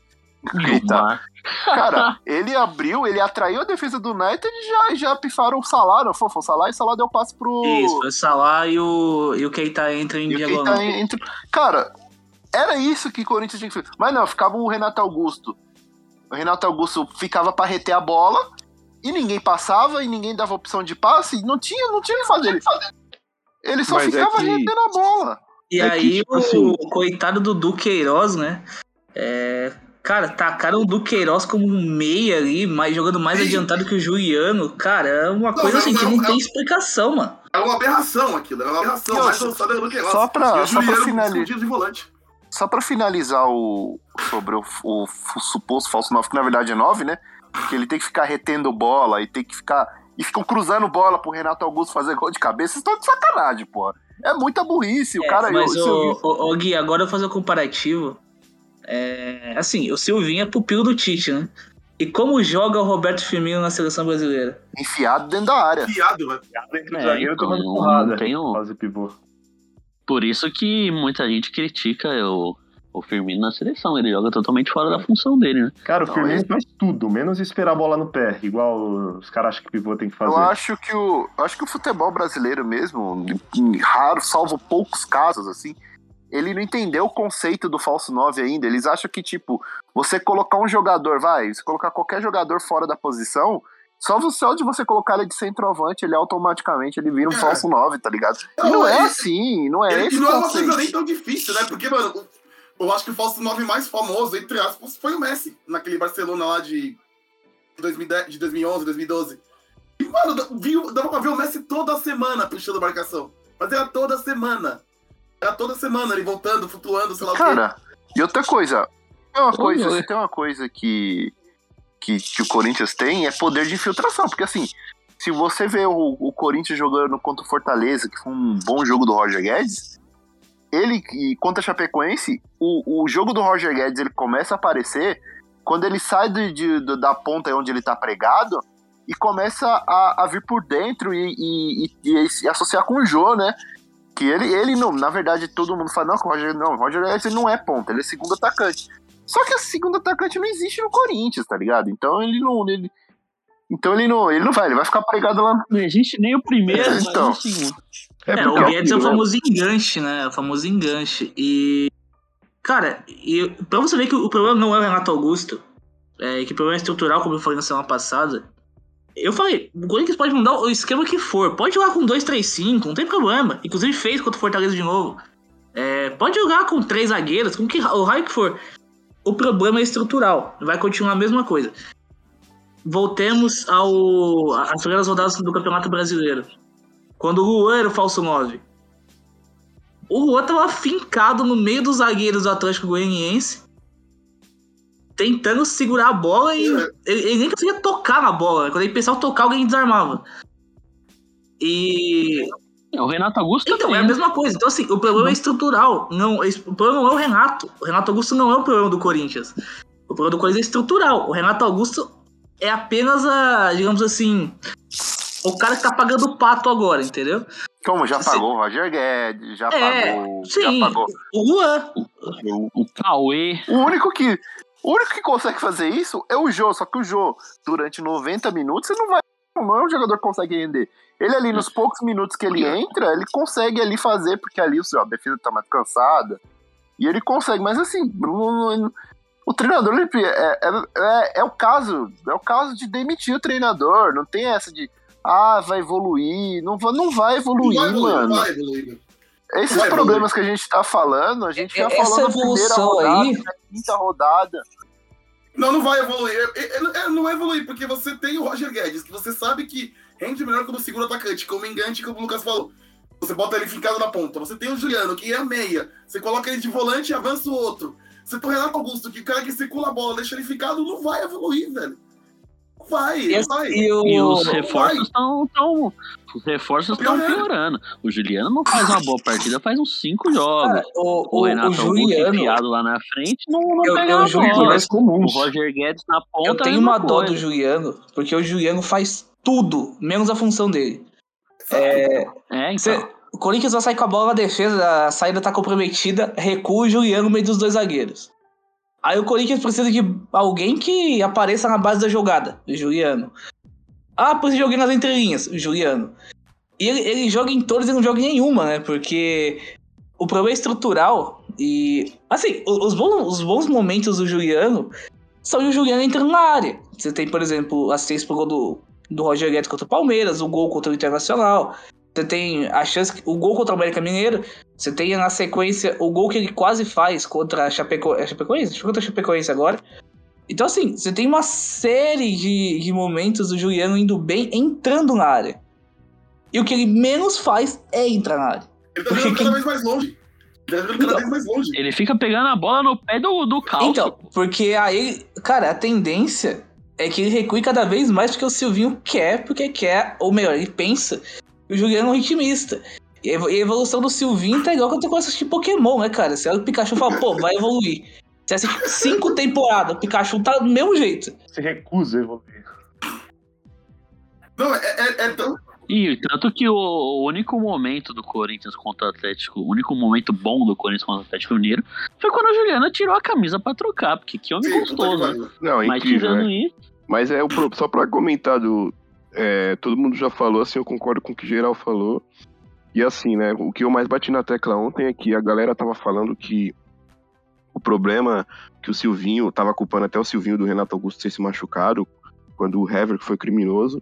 E: Cara, ele abriu, ele atraiu a defesa do United e já, já pifaram o Salah, não foi? Foi o Salah e o Salah deu passe pro.
H: Isso, foi o Salah e o, e o Keita entra em
E: E
H: diagonal.
E: Entre... Cara, era isso que o Corinthians tinha que fazer. Mas não, ficava o Renato Augusto. O Renato Augusto ficava pra reter a bola e ninguém passava e ninguém dava opção de passe. e Não tinha, não tinha o que fazer. Ele, ele só
F: Mas é
E: ficava
F: que-
E: retendo a bola.
H: E
F: É que,
H: aí
F: tipo
H: o,
F: assim-
H: o coitado do Duqueiroz, né? É, cara, tacaram o Duqueiroz como um meia ali, mas jogando mais
G: Sim.
H: adiantado que o Juliano. Cara, é uma
G: Não,
H: coisa
G: não,
H: assim que
G: não,
H: não
G: não.
H: tem explicação, mano.
G: É uma aberração aquilo, é uma aberração.
E: Só-
G: avançada do que ela.
E: só pra-
G: E o
E: só pra finalizar.
G: de volante.
E: Só pra finalizar o sobre o, o, o suposto falso 9, que na verdade é 9, né? Que ele tem que ficar retendo bola e tem que ficar. E ficam cruzando bola pro Renato Augusto fazer gol de cabeça. Vocês estão de sacanagem, pô. É muita burrice. O
H: É,
E: cara.
H: mas,
E: eu-
H: o,
E: eu-
H: o, o Gui, agora eu vou fazer um comparativo. É, assim, o Silvinho é pupilo do Tite, né? E como joga o Roberto Firmino na seleção brasileira?
E: enfiado dentro da área.
G: Piado, velho.
C: Dentro do
A: É,
C: zagueiro
A: então,
C: tomando porrada. Quase pivô.
A: Por isso que muita gente critica o, o Firmino na seleção. Ele joga totalmente fora da função dele, né?
C: Cara, o Firmino
E: ele-
C: faz tudo, menos esperar a bola no pé, igual os caras acham que pivô tem que fazer.
E: Eu acho que o. eu Acho que o futebol brasileiro mesmo, em raro, salvo poucos casos, assim, ele não entendeu o conceito do falso 9 ainda. Eles acham que, tipo, você colocar um jogador, vai, você colocar qualquer jogador fora da posição, só só de você colocar ele de centroavante, ele automaticamente ele vira um
G: É.
E: falso 9, tá ligado?
G: Não,
E: não é assim, não é esse
G: e não é uma coisa nem tão difícil, né? Porque, mano, eu acho que o falso 9 mais famoso, entre aspas, foi o Messi, naquele Barcelona lá de 2010, de 2011, 2012. E, mano, viu, dava pra ver o Messi toda semana puxando a marcação. Mas era toda semana. Era toda semana ele voltando, flutuando, sei lá o quê.
E: Cara, e outra coisa, tem uma coisa,
A: meu.
E: tem uma coisa que, que, que o Corinthians tem é poder de infiltração, porque assim, se você vê o, o Corinthians jogando contra o Fortaleza, que foi um bom jogo do Roger Guedes, ele e contra a Chapecoense, o, o jogo do Roger Guedes ele começa a aparecer quando ele sai de, de- da ponta onde ele tá pregado e começa a, a vir por dentro e, e, e- e se associar com o Jô, né? Que ele, ele não, na verdade, todo mundo fala, não, que o Roger, não, o Roger ele não é ponta, ele é segundo atacante. Só que esse segundo atacante não existe no Corinthians, tá ligado? Então ele não. Ele, então ele não, ele não vai, ele vai ficar pregado lá.
A: Não existe nem o primeiro, mas
E: Então.
A: o segundo.
H: É,
C: porque
H: o Guedes é o famoso enganche, né? O famoso enganche. E. Cara, e pra você ver que o problema não é o Renato Augusto, é, que problema estrutural, como eu falei na semana passada. Eu falei, o Corinthians pode mudar o esquema que for. Pode jogar com 2-3-5, não tem problema. Inclusive fez contra o Fortaleza de novo. É, pode jogar com três zagueiros, com que, o raio que for. O problema é estrutural. Vai continuar a mesma coisa. Voltemos ao às primeiras rodadas do Campeonato Brasileiro. Quando o Luan era o falso 9. O Luan tava fincado no meio dos zagueiros do Atlético Goianiense. Tentando segurar a bola e ele, ele nem conseguia tocar na bola. Quando ele pensava em tocar, alguém desarmava. E
A: É, O Renato Augusto
H: então,
A: também.
H: é a mesma coisa. Então, assim, o problema é estrutural. Não, o problema não é o Renato. O Renato Augusto não é o problema do Corinthians. O problema do Corinthians é estrutural. O Renato Augusto é apenas a, digamos assim, o cara que tá pagando o pato agora, entendeu?
E: Como já
H: Sim.
E: pagou o Roger Guedes, já
H: É,
E: pagou.
H: sim.
E: Já pagou.
H: O Luan.
E: O,
A: O Cauê.
E: o único que. O único que consegue fazer isso é o Jô, só que o Jô, durante 90 minutos, você não vai. Não é um jogador que consegue render. Ele ali, nos poucos minutos que ele entra, ele consegue ali fazer, porque ali o seu, a defesa tá mais cansada. E ele consegue, mas assim, não- não- o treinador ele, é, é, é, é o caso. É o caso de demitir o treinador. Não tem essa de ah, vai evoluir. Não vai, não vai
G: Não
E: evoluir,
G: vai evoluir,
E: mano.
G: não vai evoluir.
E: Esses
G: Vai
E: problemas que a gente tá falando, a gente já
H: Essa
E: falou na primeira rodada,
H: aí-
E: na quinta rodada.
G: Não, não vai evoluir. É, é, é, não vai evoluir, porque você tem o Roger Guedes, que você sabe que rende melhor como seguro atacante, como engante, como o Lucas falou. Você bota ele fincado na ponta. Você tem o Juliano, que é a meia. Você coloca ele de volante e avança o outro. Você tem o Renato Augusto, que o cara que circula a bola, deixa ele ficado, não vai evoluir, velho. Vai,
H: E,
G: não vai.
H: e o,
A: E os reforços estão. Tão, os reforços estão
G: Piorando.
A: piorando. O Juliano não faz uma boa partida, faz uns cinco jogos.
H: cara, o,
A: o,
H: o,
A: Renato
H: o
A: Augusto
H: Juliano.
A: enfiado lá na frente não, não
H: Eu-
A: pega
H: eu
A: bola. O. Roger Guedes na ponta.
H: Eu tenho
A: é mesma
H: uma dó do Juliano, porque o Juliano faz tudo, menos a função dele.
A: É, então.
H: Cê- o Corinthians vai sair com a bola na defesa, a saída tá comprometida, recua o Juliano no meio dos dois zagueiros. Aí o Corinthians precisa de alguém que apareça na base da jogada, Juliano. Ah, precisa de alguém nas entrelinhas, Juliano. E ele, ele joga em todas e não joga em nenhuma, né? Porque o problema é estrutural e. Assim, os bons, os bons momentos do Juliano são o Juliano entrando na área. Você tem, por exemplo, assistência pro gol do, do Roger Guedes contra o Palmeiras, o gol contra o Internacional. Você tem a chance, que- o gol contra o América Mineiro. Você tem na sequência o gol que ele quase faz contra a Chapeco, é Chapecoense? Acho que contra a Chapecoense agora. Então, assim, você tem uma série de, de momentos do Juliano indo bem, entrando na área. E o que ele menos faz é entrar na área.
G: Ele tá jogando cada vez mais longe. Ele tá jogando cada vez mais longe.
A: Ele fica pegando a bola no pé do, do calço.
H: Então, porque aí, cara, a tendência é que ele recue cada vez mais porque o Silvinho quer, porque quer, ou melhor, ele pensa que o Juliano é um ritmista. E a evo- a evolução do Silvinho tá igual quando você começa a assistir Pokémon, né, cara? Você olha o Pikachu e fala, pô, vai evoluir. Você assiste cinco temporadas, o Pikachu tá do mesmo jeito.
C: Se recusa a evoluir.
G: Não, é, é, é tão.
A: E tanto que o, o único momento do Corinthians contra o Atlético, o único momento bom do Corinthians contra o Atlético Mineiro foi quando o Juliano tirou a camisa pra trocar, porque que homem
G: Sim,
A: gostoso, né?
F: Não, é
A: Mas
F: incrível,
A: tirando
F: né?
A: isso,
F: Mas é o só pra comentar do. É, todo mundo já falou, assim, eu concordo com o que geral falou. E assim, né? O que eu mais bati na tecla ontem é que a galera tava falando que o problema que o Silvinho tava culpando até o Silvinho do Renato Augusto ter se machucado quando o Hever foi criminoso.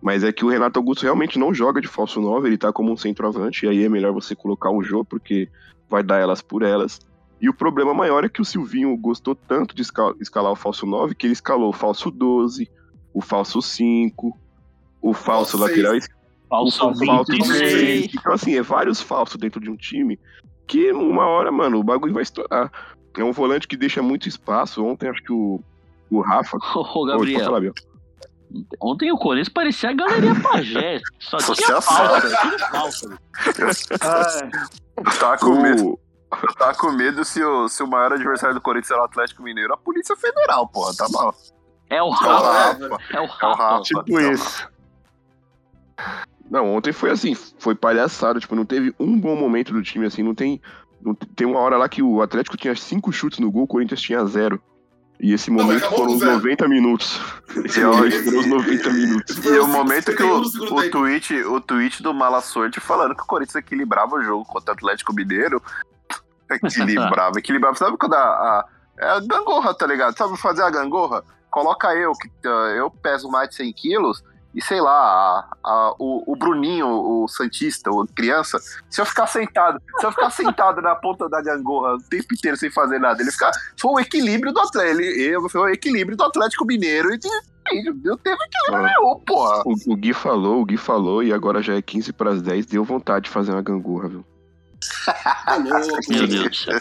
F: Mas é que o Renato Augusto realmente não joga de falso 9, ele tá como um centroavante, e aí é melhor você colocar o jogo, porque vai dar elas por elas. E o problema maior é que o Silvinho gostou tanto de esca- escalar o falso 9 que ele escalou o falso 12, o falso 5, o falso
G: Falso
F: lateral esquerdo,
A: falso
F: o falso
A: 26.
F: 6. Então, assim, é vários falsos dentro de um time que uma hora, mano, o bagulho vai estourar. É um volante que deixa muito espaço. Ontem acho que o, o Rafa.
A: Ô,
F: pode
A: Gabriel,
F: falar,
A: ontem o Corinthians parecia a Galeria Pajé. Só
E: Só
A: tinha
E: tinha
A: falta, falta.
E: Eu tava com medo,
F: O,
E: eu tava com medo se o, se o maior adversário do Corinthians era o Atlético Mineiro, a Polícia Federal, porra, tá mal.
A: É o
E: É o
A: Rafa,
E: Rafa.
A: é o
E: É o
A: Rafa.
E: Rafa.
C: Tipo
E: tá mal.
C: isso.
F: Não, ontem foi assim, foi palhaçada, tipo, não teve um bom momento do time, assim, não tem. não te- tem uma hora lá que o Atlético tinha cinco chutes no gol, o Corinthians tinha zero. E esse momento
G: acabou
F: foram os
G: zero.
F: 90 minutos. Esse
E: E
F: momento foram os 90 minutos.
E: E
G: o
E: o momento que
G: 51
E: o, o, tweet, o tweet do Mala Sorte falando que o Corinthians equilibrava o jogo contra o Atlético Mineiro. Equilibrava, equilibrava. Sabe quando a, a, é a gangorra, tá ligado? Sabe fazer a gangorra? coloca eu, que ah, eu peso mais de 100 quilos, e sei lá, a- a- o, o Bruninho, o Santista, o criança, se eu ficar sentado, se eu ficar sentado na ponta da gangorra o tempo inteiro sem fazer nada, ele ficar. Foi o equilíbrio do Atlético. Ele, foi o equilíbrio do Atlético Mineiro. E eu teve equilíbrio nenhum, porra.
F: O, o Gui falou, o Gui falou, e agora já é 15 para as 10, deu vontade de fazer uma gangorra, viu?
A: Meu Deus do céu.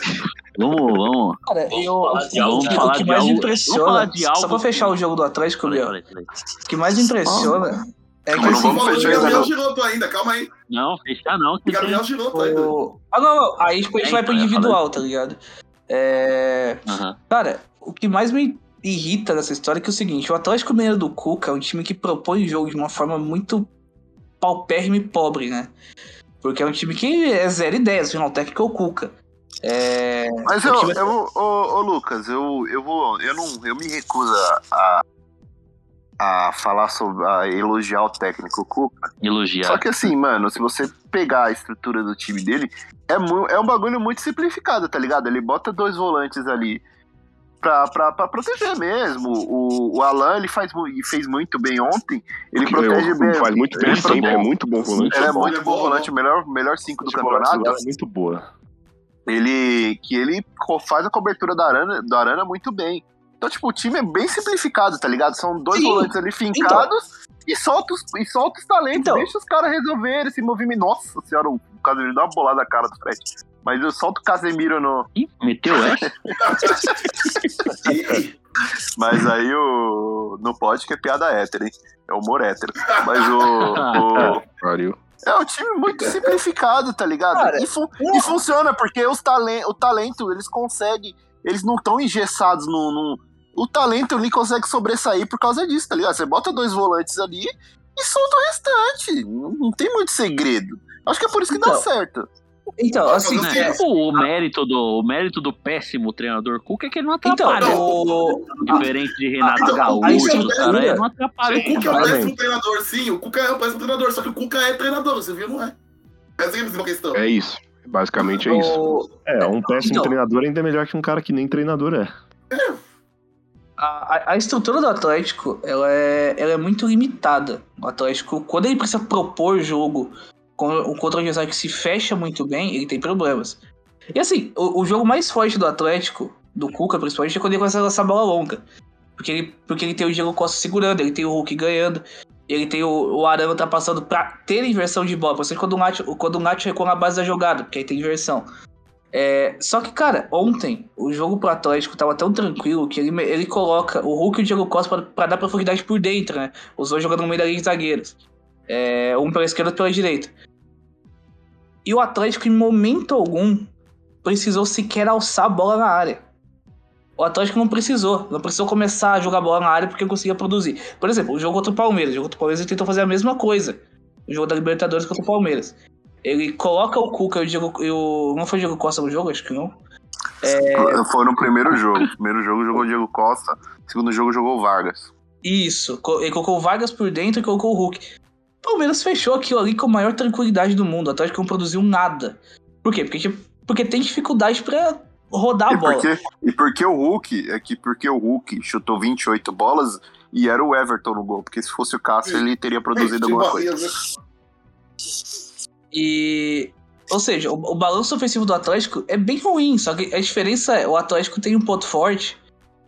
A: Vamos, vamos.
H: Cara, eu,
A: falar
H: o,
A: vamos
H: que-
A: falar
H: o que
A: de
H: mais
A: algo- falar
H: impressiona, só pra fechar o jogo do Atlético,
A: falei.
H: o que mais me impressiona é que
E: não
H: assim,
E: vamos fechar ainda
G: Gabriel
E: não.
G: Giroto ainda, calma aí.
A: Não, fechar não.
G: Gabriel Giroto ainda.
H: Ah, não, não, aí tipo, a gente vai pro individual, tá ligado? É...
A: Aham.
H: Cara, o que mais me irrita nessa história é que é o seguinte, o Atlético Mineiro do Cuca é um time que propõe o jogo de uma forma muito paupérrima e pobre, né? Porque é um time que é zero ideias, afinal, o técnico é o Cuca. É...
E: Mas eu,
H: time-
E: eu ô, ô, Lucas, eu, eu vou. Eu não. Eu me recuso a, a falar sobre. a elogiar o técnico Cuca.
A: Elogiar.
E: Só que assim, mano, se você pegar a estrutura do time dele, é, é um bagulho muito simplificado, tá ligado? Ele bota dois volantes ali pra, pra, pra proteger mesmo. O, o Alan, ele faz, e fez muito bem ontem. Ele protege
F: Eu-
E: bem.
F: faz muito bem
E: ele
F: sempre,
E: pro-
F: é muito bom volante.
E: Ele é
G: bom,
E: muito
G: é
E: bom
G: bom,
E: volante, o melhor, melhor cinco do campeonato.
C: É muito boa.
E: Ele que ele faz a cobertura da Arana, da Arana muito bem. Então, tipo, o time é bem simplificado, tá ligado? São dois
H: Sim.
E: volantes ali fincados e solta os, e solta os talentos.
H: Então.
E: Deixa os caras resolverem esse movimento. Nossa senhora, o Casemiro dá uma bolada na cara do Fred. Mas eu solto o Casemiro no.
A: Ih, meteu essa?
E: Mas aí o. Não pode que é piada hétero, hein? É humor hétero. Mas o. o-
F: Pariu.
E: É um time muito simplificado, tá ligado?
H: Cara,
E: e, fu- e funciona, porque os talen o talento, eles conseguem. Eles não estão engessados no, no- O talento ali consegue sobressair por causa disso, tá ligado? Você bota dois volantes ali e solta o restante. Não, não tem muito segredo. Acho que é por isso que dá
H: Então,
E: certo.
H: Então, assim,
A: Né?
H: é-
A: O, mérito do, o mérito do péssimo treinador Cuca é que ele não
H: então,
A: atrapalha.
H: o...
A: Diferente de Renato
H: então,
A: Gaúcho,
H: estrutura-
A: cara, ele não atrapalha.
G: O Cuca é um péssimo treinador, sim. O Cuca é um péssimo treinador, só que o Cuca é treinador, você viu, não é? É simples uma questão.
F: É isso. Basicamente é isso.
H: o-
C: É, um péssimo
H: Então.
C: treinador ainda é melhor que um cara que nem treinador é.
H: A, a- a estrutura do Atlético, ela é, ela é muito limitada. O Atlético, quando ele precisa propor jogo com- contra um adversário que se fecha muito bem, ele tem problemas. E assim, o, o jogo mais forte do Atlético, do Cuca principalmente, é quando ele começa a lançar bola longa. Porque ele, porque ele tem o Diego Costa segurando, ele tem o Hulk ganhando, ele tem o, o Arana ultrapassando pra ter inversão de bola. Principalmente quando o Nacho, quando o Nacho recua na base da jogada, porque aí tem inversão. É, só que, cara, ontem o jogo pro Atlético tava tão tranquilo que ele, ele coloca o Hulk e o Diego Costa pra, pra dar profundidade por dentro, né? Os dois jogando no meio da linha de zagueiros. É, um pela esquerda e outro pela direita. E o Atlético, em momento algum, precisou sequer alçar a bola na área. O Atlético não precisou. Não precisou começar a jogar bola na área porque conseguia produzir. Por exemplo, o jogo contra o Palmeiras. O jogo contra o Palmeiras ele tentou fazer a mesma coisa. O jogo da Libertadores contra o Palmeiras. Ele coloca o Cuca e o Diego. E o, não foi o Diego Costa no jogo? Acho que não.
E: Foi no primeiro jogo. Primeiro jogo jogou o Diego Costa, segundo jogo jogou o Vargas.
H: Isso. Ele colocou o Vargas por dentro e colocou o Hulk. O Palmeiras fechou aquilo ali com a maior tranquilidade do mundo. O Atlético não produziu nada. Por quê? Porque, porque tem dificuldade pra rodar a
E: E
H: bola.
E: porque, e porque o Hulk, é que porque o Hulk chutou 28 bolas e era o Everton no gol. Porque se fosse o Cássio, ele teria produzido alguma coisa.
H: E. Ou seja, o, o balanço ofensivo do Atlético é bem ruim, só que a diferença é o Atlético tem um ponto forte,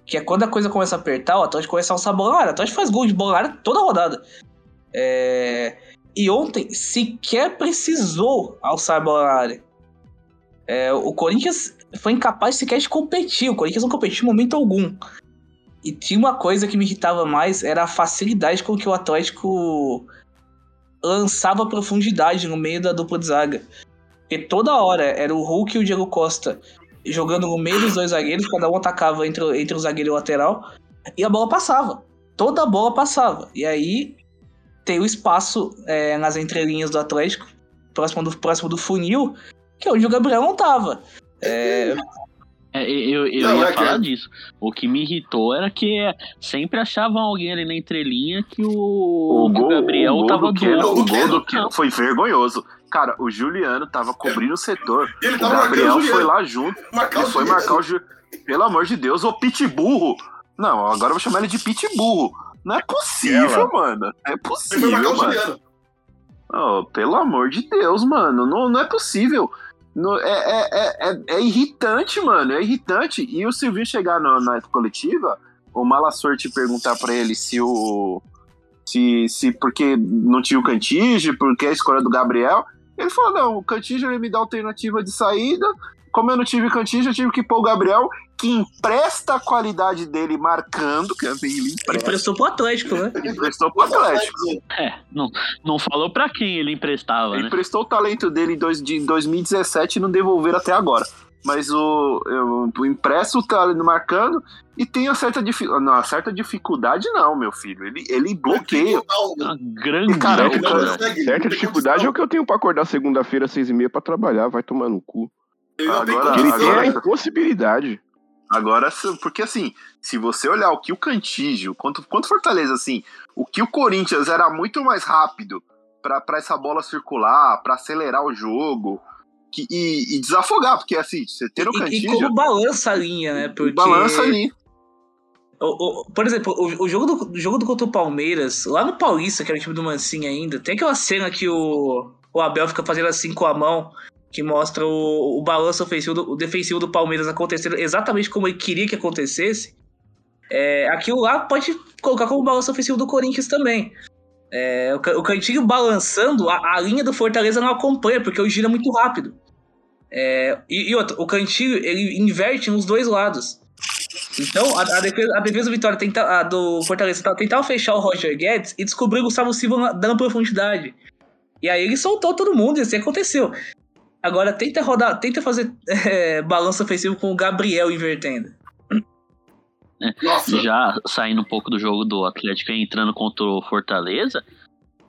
H: que é quando a coisa começa a apertar, o Atlético começa a alçar a bola na área. O Atlético faz gol de bola na área toda rodada. É, E ontem sequer precisou alçar a bola na área. É, o Corinthians foi incapaz sequer de competir. O Corinthians não competiu em momento algum. E tinha uma coisa que me irritava mais, era a facilidade com que o Atlético lançava profundidade no meio da dupla de zaga. Porque toda hora era o Hulk e o Diego Costa jogando no meio dos dois zagueiros, cada um atacava entre, entre o zagueiro e o lateral, e a bola passava. Toda a bola passava. E aí tem o espaço é, nas entrelinhas do Atlético, próximo do, próximo do funil, que é onde o Gabriel não tava. É,
A: É, eu eu
G: Não,
A: ia
G: é que
A: falar
G: é-
A: disso. O que me irritou era que é, sempre achavam alguém ali na entrelinha que o, que o Gabriel
E: o gol
A: tava
E: do Keno,
A: do
E: o gol do. Keno foi vergonhoso. Cara, o Juliano tava cobrindo o setor.
G: Ele
E: O
G: o
E: Gabriel
G: Juliano.
E: foi lá junto.
G: Marcar o
E: foi
G: Juliano.
E: marcar o Ju... Pelo amor de Deus, ô pitburro! Não, agora eu vou chamar ele de pitbull. Não é possível,
F: Ela.
E: mano. É
G: Ele foi
E: possível, mano. Oh, pelo amor de Deus, mano. Não, não é possível. Não- é, é, é, é, é irritante, mano. É irritante. E o Silvinho chegar no- na coletiva, o Malassor te perguntar pra ele se o. Se, se porque não tinha o Cantígio, porque a escolha do Gabriel. Ele falou: não, o Cantígio ele me dá alternativa de saída. Como eu não tive Cantígio, eu tive que pôr o Gabriel, que empresta a qualidade dele marcando, que assim, ele
H: Ele
E: empresta.
H: prestou pro Atlético, né?
E: Emprestou pro Atlético.
A: É, não, não falou pra quem ele emprestava,
E: Ele
A: né?
E: emprestou o talento dele em de 2017 e não devolveram até agora. Mas o, eu, o impresso tá ali marcando e tem uma certa, difi- não, uma certa dificuldade, não, meu filho. Ele, ele bloqueia.
A: Uma grande
E: E, cara,
G: Ele não
F: Certa dificuldade é o que eu tenho pra acordar segunda-feira às seis e meia pra trabalhar, vai tomar no cu.
G: Ele não
E: Agora-
F: ele tem é a impossibilidade.
E: Agora, porque assim, se você olhar o que o Cantígio, quanto, quanto Fortaleza, assim, o que o Corinthians era muito mais rápido pra pra essa bola circular, pra acelerar o jogo que- e, e desafogar, porque assim, você ter o
H: E, e
E: Cantígio,
H: como balança a linha, né? Porque...
E: balança ali.
H: O- o- por exemplo, o, o jogo do o jogo do contra o Palmeiras, lá no Paulista, que era o time do Mancinho ainda, tem aquela cena que o, o Abel fica fazendo assim com a mão, que mostra o, o balanço ofensivo do, defensivo do Palmeiras acontecendo exatamente como ele queria que acontecesse. É, aquilo lá pode colocar como balanço ofensivo do Corinthians também. É, o, o Cantinho balançando, a, a linha do Fortaleza não acompanha, porque o giro é muito rápido. É, e, e outra, o Cantinho ele inverte nos dois lados. Então, a, a defesa, a defesa do Vitória tenta, a do Fortaleza tá- tentava fechar o Roger Guedes e descobriu o Gustavo Silva dando profundidade. E aí ele soltou todo mundo e assim aconteceu. Agora tenta rodar, tenta fazer é, balanço ofensivo com o Gabriel invertendo.
G: Nossa,
A: Já saindo um pouco do jogo do Atlético e entrando contra o Fortaleza,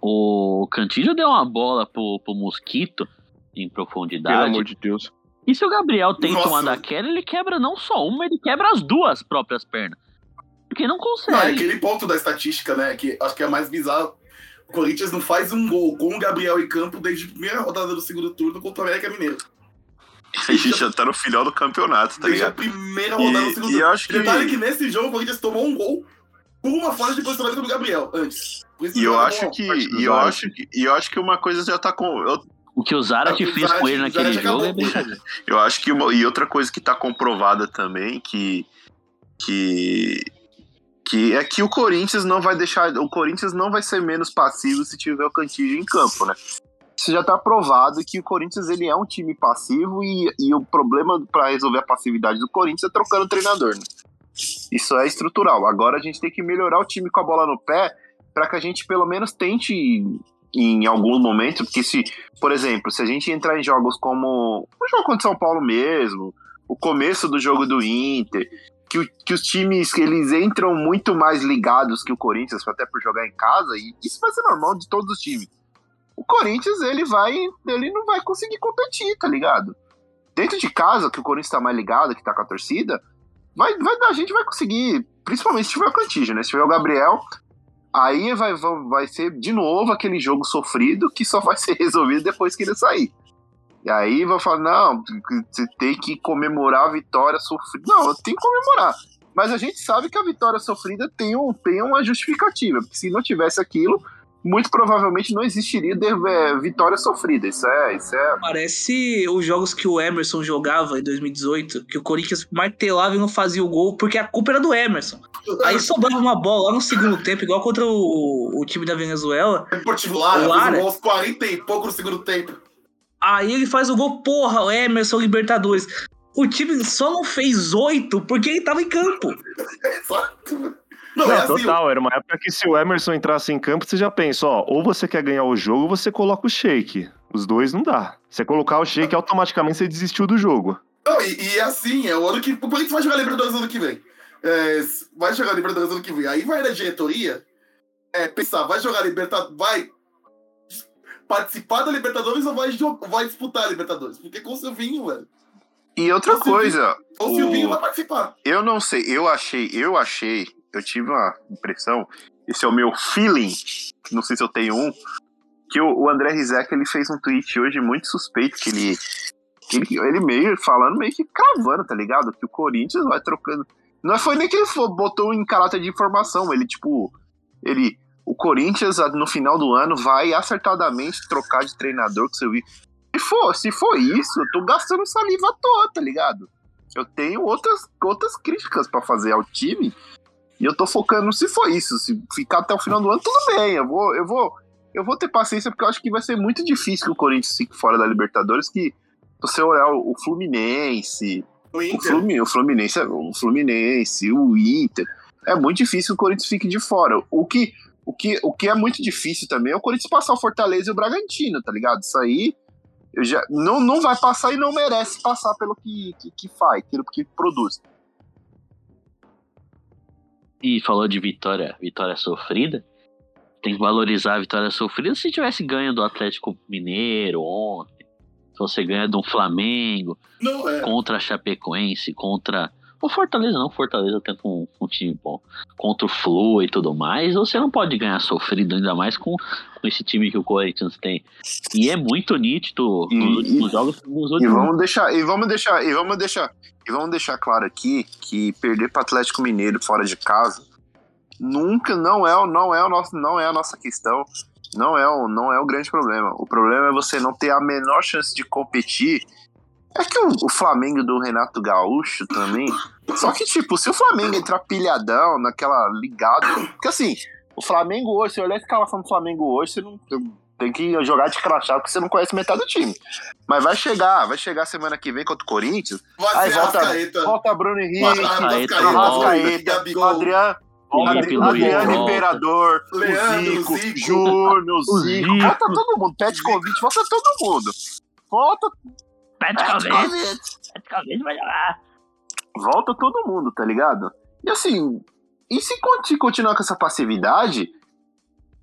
A: o Cantillo deu uma bola pro, pro Mosquito em
F: Pelo
A: profundidade.
F: amor de Deus.
A: E se o Gabriel tenta
G: Nossa.
A: uma daquela, ele quebra não só uma, ele quebra as duas próprias pernas. Porque não
G: não, é
A: consegue.
G: aquele ponto da estatística, né? Que acho que é mais bizarro. O Corinthians não faz um gol com o Gabriel em campo desde a primeira rodada do segundo turno contra o América Mineiro.
E: A gente já tá no final do campeonato, tá
G: Desde a
E: ligado?
G: primeira
E: E-
G: rodada do segundo
E: e
G: turno.
E: eu acho que-
G: Detalhe que nesse jogo o Corinthians tomou um gol por uma falha de posicionamento do Gabriel antes. Por isso
E: E eu
G: não é
E: acho que. E eu
F: Zara.
E: acho que, e eu acho que uma coisa já tá com. Eu,
A: O que o Zarat
G: É, o
A: fez
G: Zarat-
A: com ele naquele jogo é brincadeira.
E: eu acho que uma, e outra coisa que tá comprovada também, que. Que. Que é que o Corinthians não vai deixar. O Corinthians não vai ser menos passivo se tiver o Cantígio em campo, né? Isso já tá provado que o Corinthians ele é um time passivo e, e o problema pra resolver a passividade do Corinthians é trocando o treinador, né? Isso é estrutural. Agora a gente tem que melhorar o time com a bola no pé para que a gente pelo menos tente em alguns momentos, porque se, por exemplo, se a gente entrar em jogos como o jogo contra São Paulo mesmo, o começo do jogo do Inter, que, que os times que eles entram muito mais ligados que o Corinthians, até por jogar em casa, e isso vai ser normal de todos os times. O Corinthians, ele vai, ele não vai conseguir competir, tá ligado? Dentro de casa, que o Corinthians tá mais ligado, que tá com a torcida, vai, vai a gente vai conseguir, principalmente se tiver o Cantígio, né? Se tiver o Gabriel, aí vai, vai ser de novo aquele jogo sofrido que só vai ser resolvido depois que ele sair. E aí vai falar, não, você tem que comemorar a vitória sofrida. Não, tem que comemorar. Mas a gente sabe que a vitória sofrida tem, um, tem uma justificativa. Porque se não tivesse aquilo, muito provavelmente não existiria de- é, vitória sofrida. Isso é, isso é
H: Parece os jogos que o Emerson jogava em 2018, que o Corinthians martelava e não fazia o gol, porque a culpa era do Emerson. Aí sobrava uma bola lá no segundo tempo, igual contra o, o time da Venezuela.
G: Deportivo Lara,
H: Lara.
G: fez um gol aos 40 e pouco no segundo tempo.
H: Aí ele faz o gol, porra, o Emerson Libertadores. O time só não fez oito porque ele tava em campo.
G: Exato. Não,
B: Não,
G: é assim,
B: total, era uma época que se o Emerson entrasse em campo, você já pensa, ó, ou você quer ganhar o jogo, ou você coloca o shake. Os dois não dá. Você colocar o shake, automaticamente você desistiu do jogo.
G: Não, e, e é assim, é o ano que. O Corinthians vai jogar Libertadores ano que vem. É, vai jogar Libertadores ano que vem. Aí vai na diretoria é, pensar, vai jogar Libertadores. Vai participar da Libertadores ou vai, vai disputar a Libertadores? Porque com o Silvinho, velho.
E: E outra coisa,
G: O
E: O-
G: Silvinho vai participar.
E: eu não sei, eu achei, eu achei, eu tive uma impressão, esse é o meu feeling, não sei se eu tenho um, que o, o André Rizek, ele fez um tweet hoje muito suspeito, que ele, que ele, ele meio falando, meio que cravando, tá ligado? Que o Corinthians vai trocando, Não foi nem que ele botou em caráter de informação, ele, tipo, ele. O Corinthians, no final do ano, vai acertadamente trocar de treinador que você viu. Se for, se for isso, eu tô gastando saliva à toa, tá ligado? Eu tenho outras, outras críticas para fazer ao time. E eu tô focando, se for isso, se ficar até o final do ano, tudo bem. Eu vou, eu vou, eu vou ter paciência, porque eu acho que vai ser muito difícil que o Corinthians fique fora da Libertadores, que você olhar o Fluminense,
G: O
E: o,
G: Inter.
E: Flumi- o Fluminense, o Fluminense, o Inter. É muito difícil que o Corinthians fique de fora. O que, o que, o que é muito difícil também é o Corinthians passar o Fortaleza e o Bragantino, tá ligado? Isso aí eu já, não, não vai passar e não merece passar pelo que, que, que faz, pelo que produz.
A: E falou de vitória, vitória sofrida. Tem que valorizar a vitória sofrida. Se tivesse ganho do Atlético Mineiro ontem, se você ganha do Flamengo,
G: Não, é.
A: contra a Chapecoense, contra. O Fortaleza não, Fortaleza tenta um, um time bom. Contra o Flu e tudo mais, você não pode ganhar sofrido, ainda mais com, com esse time que o Corinthians tem. E é muito nítido
E: E-
A: nos últimos
E: e-
A: jogos. Nos
E: E vamos deixar, e vamos deixar, e vamos deixar, e vamos deixar claro aqui que perder para Atlético Mineiro fora de casa nunca não é, não é o nosso, não é a nossa questão, não é o, não é o grande problema. O problema é você não ter a menor chance de competir. É que o Flamengo do Renato Gaúcho também. Só que, tipo, se o Flamengo entrar pilhadão naquela ligada. Porque assim, o Flamengo hoje, se eu olhar a escalação do Flamengo hoje, você não. Tem que jogar de crachá porque você não conhece metade do time. Mas vai chegar, vai chegar semana que vem contra o Corinthians.
G: Vai
E: Aí volta, volta Bruno Henrique,
A: Arrascaeta,
E: Arrascaeta, Adriano, Adriano
A: volta.
E: Imperador,
G: Leandro,
E: o Zico,
G: Zico.
E: Júnior, o Zico.
A: Zico.
E: Volta todo mundo, pede convite, volta todo mundo. Volta,
A: Pede convite. pede convite, vai jogar.
E: Volta todo mundo, tá ligado? E assim, e se conti- continuar com essa passividade,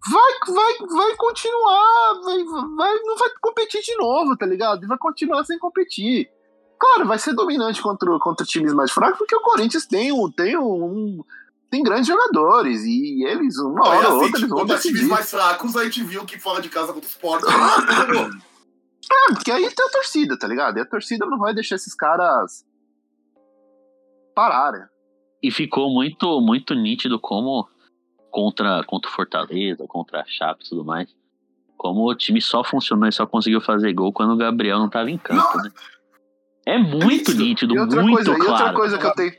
E: vai, vai, vai continuar, vai, vai, não vai competir de novo, tá ligado? E vai continuar sem competir. Claro, vai ser dominante contra, contra times mais fracos, porque o Corinthians tem um, tem um, tem grandes jogadores e eles, uma hora ou
G: assim,
E: outra, eles vão
G: contra times
E: decidir.
G: mais fracos, a gente viu que fora de casa contra o Sport.
E: É, porque aí tem a torcida, tá ligado? E a torcida não vai deixar esses caras pararem.
A: E ficou muito, muito nítido como contra, contra o Fortaleza, contra a Chape e tudo mais. Como o time só funcionou e só conseguiu fazer gol quando o Gabriel não tava em campo, né? É muito nítido,
E: E outra
A: muito
E: coisa, e outra
A: claro.
E: coisa que eu tenho.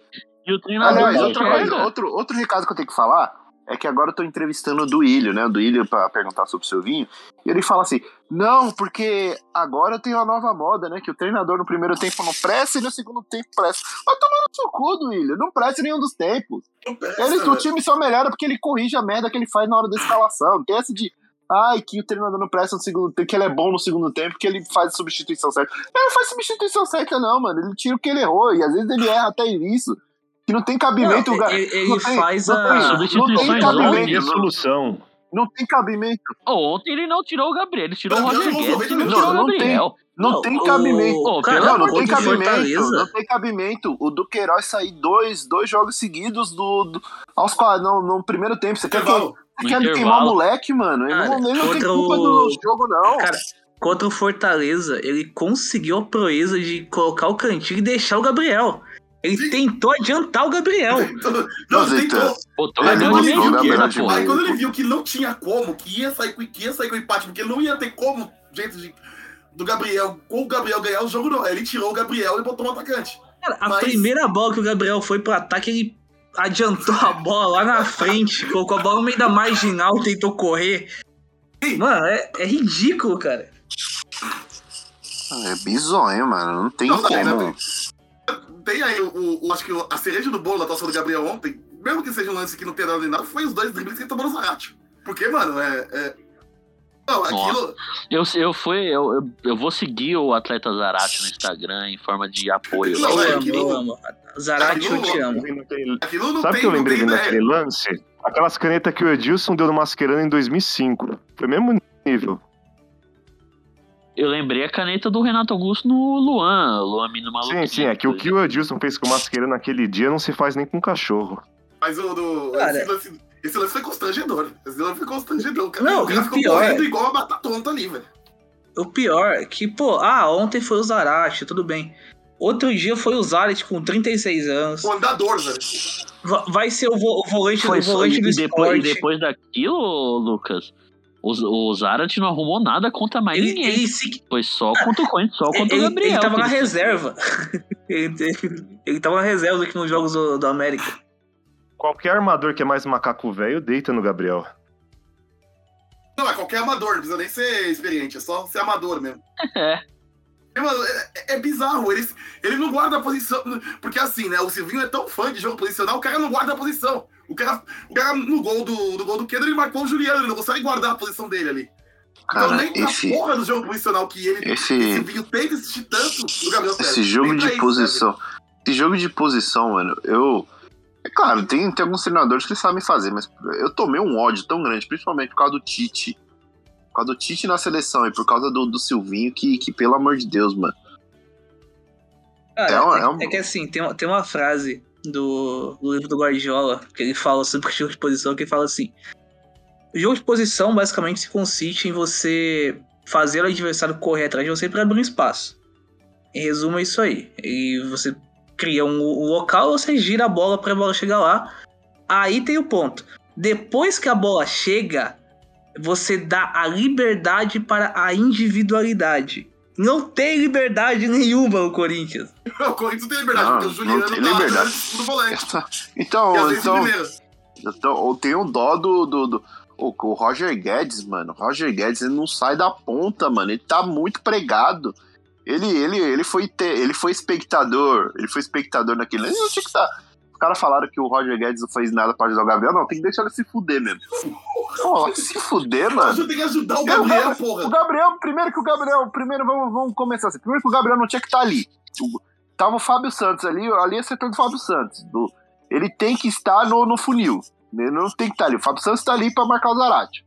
A: E o treinador
E: Aliás,
A: não
E: outra coisa, outro, outro recado que eu tenho que falar é que agora eu tô entrevistando o Duílio, né? O Duílio pra perguntar sobre o seu vinho. E ele fala assim: não, porque agora eu tenho uma nova moda, né? Que o treinador no primeiro tempo não presta e no segundo tempo presta. Vai tomar no seu cu, Duílio. Não presta em nenhum dos tempos. Ele, o time só melhora porque ele corrige a merda que ele faz na hora da escalação. Não tem essa de. Ai, que o treinador não presta no segundo tempo, que ele é bom no segundo tempo, que ele faz a substituição certa. Ele não faz substituição certa, não, mano. Ele tira o que ele errou. E às vezes ele erra até isso. Que não tem cabimento.
H: Não, ele- ele
E: não tem-
H: faz
E: não
H: a-
E: tem- Não tem
B: a solução?
E: Não tem cabimento.
A: Oh, ontem ele não tirou o Gabriel, ele tirou o Roger Guedes,
G: 90
A: ele não tirou o Gabriel.
E: Não,
H: Não,
E: tem
H: o-
E: cabimento.
A: Ô,
H: cara,
E: não, não tem cabimento.
H: Fortaleza.
E: Não tem cabimento. O Duqueiroz sair dois, dois jogos seguidos do, do- aos no, no primeiro tempo. Você quer, que, você quer queimar o moleque, mano? Ele
H: Cara,
E: não, ele não tem culpa
H: o-
E: do jogo, não.
H: Cara, contra o Fortaleza, ele conseguiu a proeza de colocar o cantinho e deixar o Gabriel. Ele
G: Sim.
H: tentou adiantar o Gabriel.
G: Não,
E: Mas,
G: tentou.
A: Botou
G: Aí
A: Gabriel
G: quando ele viu que. Aí quando ele viu que não tinha como, que ia sair com, que ia sair com empate, porque não ia ter como, jeito de, do Gabriel, com o Gabriel ganhar o jogo, não. Aí ele tirou o Gabriel e botou um atacante.
H: Cara, a
G: Mas-
H: primeira bola que o Gabriel foi pro ataque, ele adiantou a bola lá na frente, colocou a bola no meio da marginal, tentou correr.
G: Sim.
H: Mano, é, é ridículo, cara.
E: É bizonho, mano. Não tem
G: Não,
E: como.
G: não, Tem aí o, o- acho que a cereja do bolo da atuação do Gabriel ontem, mesmo que seja um lance que não tenha dado nem nada, foi os dois dribles que ele tomou no Zarate. Porque, mano, é. é... Não, aquilo.
A: Eu, eu, fui, eu, eu, eu vou seguir o atleta Zarate no Instagram em forma de apoio.
G: Não,
H: Eu
G: é, aquilo-
H: eu amo. Zarate, eu te amo.
G: Aquilo não
B: Sabe o
G: tem,
B: que eu lembrei naquele lance? Aquelas canetas que o Edilson deu no Mascherano em 2005. Foi o mesmo nível.
A: Eu lembrei a caneta do Renato Augusto no Luan, Luan Mino Maluco.
B: Sim, sim, é que o que o Edilson fez com o Mascherano naquele dia não se faz nem com cachorro.
G: Mas o do.
H: Cara.
G: esse, lance, esse lance foi constrangedor. Esse lance foi constrangedor. O cara,
H: Não,
G: o cara
H: e
G: ficou
H: pior-
G: correndo igual batata tonta ali, velho.
H: O pior é que, pô, ah, ontem foi o Zarate, tudo bem. Outro dia foi o Zaret com 36 anos.
G: O andador, velho.
H: Va- Vai ser o, vo- o volante,
A: Foi
H: o volante
A: e,
H: do
A: depois, e
H: esporte.
A: depois daquilo, Lucas, o, o Zarat não arrumou nada contra mais
H: Ele,
A: ninguém.
H: ele, se,
A: Foi só contra o Corinthians, só contra
H: ele,
A: o Gabriel.
H: ele tava na
A: ele-
H: reserva. ele, ele tava na reserva nos últimos jogos do, do América.
B: Qualquer armador que é mais macaco velho deita no Gabriel.
G: Não, é qualquer amador, não precisa nem ser experiente, é só ser amador mesmo.
A: É.
G: É, mano, é, é bizarro, ele, ele não guarda a posição. Porque assim, né? O Silvinho é tão fã de jogo posicional, o cara não guarda a posição. O cara, o cara no gol do, do gol do Kedro, ele marcou o Juliano, ele não consegue guardar a posição dele ali. então
E: Cara,
G: nem pra
E: esse,
G: porra do jogo posicional que ele, esse
E: esse,
G: Silvinho tem que assistir tanto do Gabriel
E: esse jogo
G: Nem pra
E: de
G: isso,
E: posição. Esse jogo de posição, mano, eu. É claro, tem, tem alguns treinadores que sabem fazer, mas eu tomei um ódio tão grande, principalmente por causa do Tite. Por causa do Tite na seleção e por causa do, do Silvinho, que, que, pelo amor de Deus, mano.
H: Cara,
E: É um-
H: é,
E: é um-
H: é que assim, tem tem uma frase do, do livro do Guardiola que ele fala sobre o jogo de posição, que ele fala assim: o jogo de posição basicamente se consiste em você fazer o adversário correr atrás de você para abrir um espaço. Em resumo, é isso aí. E você cria um, um local, você gira a bola para a bola chegar lá. Aí tem o ponto. Depois que a bola chega, você dá a liberdade para a individualidade. Não tem liberdade nenhuma o Corinthians.
G: O Corinthians não tem liberdade,
E: Não,
G: porque o Juliano
E: não tem
G: tá
E: liberdade.
G: no volante.
E: Então, então, então eu tenho dó do. do, do o, o Roger Guedes, mano. O Roger Guedes ele não sai da ponta, mano. Ele tá muito pregado. Ele, ele, ele, foi, ter, ele foi espectador. Ele foi espectador naquele. Ele não tinha que estar. Os caras falaram que o Roger Guedes não fez nada pra ajudar o Gabriel. Não, tem que deixar ele se fuder mesmo. Pô, se fuder, mano.
G: Tem que ajudar o
E: Eu,
G: Gabriel,
E: O
G: porra.
E: Gabriel, primeiro que o Gabriel, primeiro vamos, vamos começar assim. Primeiro que o Gabriel não tinha que estar ali. O- Tava o Fábio Santos ali, ali é setor do Fábio Santos. Do- ele tem que estar no, no funil. Ele não tem que estar ali. O Fábio Santos tá ali pra marcar o Zarate.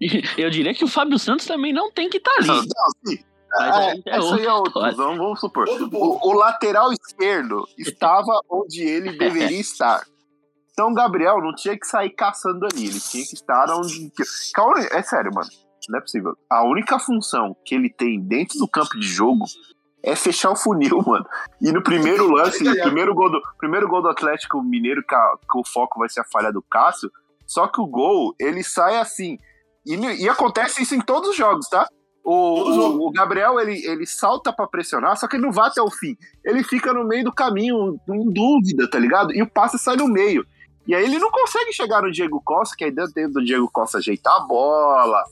A: Eu diria que o Fábio Santos também não tem que estar
E: Não,
A: ali.
E: sim.
A: Mas
E: É,
A: aí é
E: essa aí é outro.
A: história.
E: Vamos, vamos supor. O, o lateral esquerdo estava onde ele deveria estar. Então o Gabriel não tinha que sair caçando ali. Ele tinha que estar onde. que a uni- É sério, mano. Não é possível. A única função que ele tem dentro do campo de jogo é fechar o funil, mano. E no primeiro lance, no primeiro gol do, primeiro gol do Atlético Mineiro, que, a- que o foco vai ser a falha do Cássio. Só que o gol, ele sai assim. E, e acontece isso em todos os jogos, tá? O, o, o Gabriel, ele, ele salta pra pressionar, só que ele não vai até o fim. Ele fica no meio do caminho, em dúvida, tá ligado? E o passe sai no meio. E aí ele não consegue chegar no Diego Costa, que aí deu tempo do Diego Costa ajeitar a bola,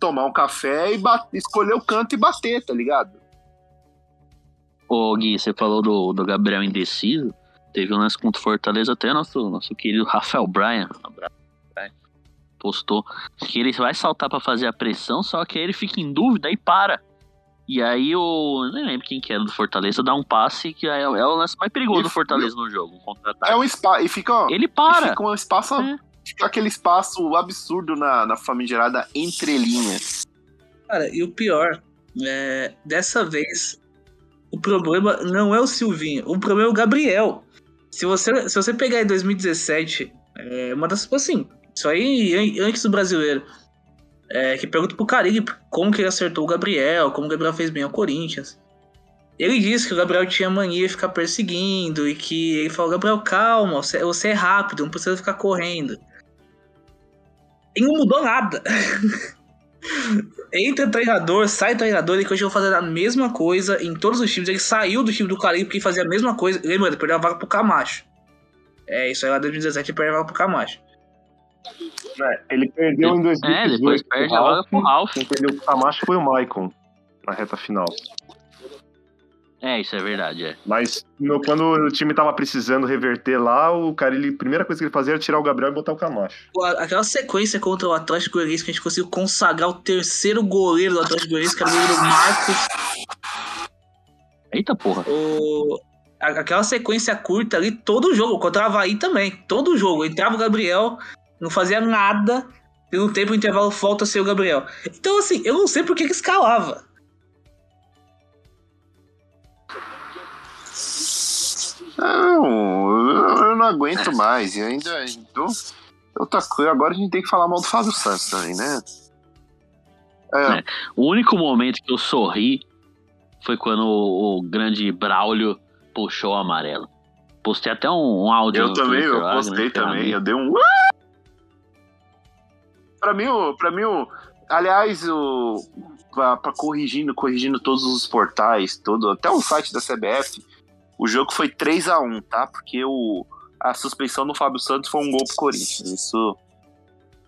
E: tomar um café e bate- escolher o canto e bater, tá ligado?
A: Ô Gui, você falou do, do Gabriel indeciso. Teve um lance contra o Fortaleza, até nosso, nosso querido Rafael Bryan, um abraço, Bryan, postou que ele vai saltar pra fazer a pressão, só que aí ele fica em dúvida e para. E aí o. Nem lembro quem que era do Fortaleza, dá um passe que é, é o lance mais perigoso
E: E-
A: do Fortaleza no jogo, um.
E: É um espaço. E fica, ó,
A: Ele
E: e
A: para!
E: fica um espaço.
A: É.
E: Fica aquele espaço absurdo na, na famigerada entrelinhas.
H: Cara, e o pior, é, dessa vez, o problema não é o Silvinho, o problema é o Gabriel. Se você, se você pegar em 2017, é, uma das. Assim, isso aí an- antes do brasileiro. É, que pergunta pro Carilli como que ele acertou o Gabriel, como o Gabriel fez bem ao Corinthians. Ele disse que o Gabriel tinha mania de ficar perseguindo e que ele falou: Gabriel, calma, você, é rápido, não precisa ficar correndo. E não mudou nada. Entra treinador, sai treinador, ele continua fazendo a mesma coisa em todos os times. Ele saiu do time do Caribe porque fazia a mesma coisa. Lembra, ele perdeu a vaga pro Camacho. É, isso aí lá em 2017 ele perdeu a vaga pro Camacho.
B: É, ele perdeu em 2018.
A: É, depois perde a vaga pro Ralf.
B: Quem perdeu pro Camacho foi o Maicon na reta final.
A: É, isso é verdade, é.
B: Mas no- quando o time tava precisando reverter lá, o cara, ele, a primeira coisa que ele fazia era tirar o Gabriel e botar o Camacho.
H: Pô, Aquela sequência contra o Atlético Goianiense que a gente conseguiu consagrar o terceiro goleiro do Atlético Goianiense, que era o goleiro Marcos.
A: Eita porra.
H: O... Aquela sequência curta ali, todo jogo, contra o Havaí também, todo jogo. Entrava o Gabriel, não fazia nada, e no tempo o intervalo volta a ser o Gabriel. Então, assim, eu não sei por que que escalava.
E: Não, eu, eu não aguento mais. E ainda. Então, outra coisa, agora a gente tem que falar mal do Fábio Santos também, né? É,
A: O único momento que eu sorri foi quando o, o grande Braulio puxou o amarelo. Postei até um, um áudio.
E: Eu também,
A: Twitter
E: eu
A: lá,
E: postei
A: grande
E: também. Eu dei um. Pra mim, pra mim, aliás, o. Pra, corrigindo, corrigindo todos os portais, todo, até o site da CBF, o jogo foi 3 a 1 tá? Porque o, a suspensão do Fábio Santos foi um gol pro Corinthians. Isso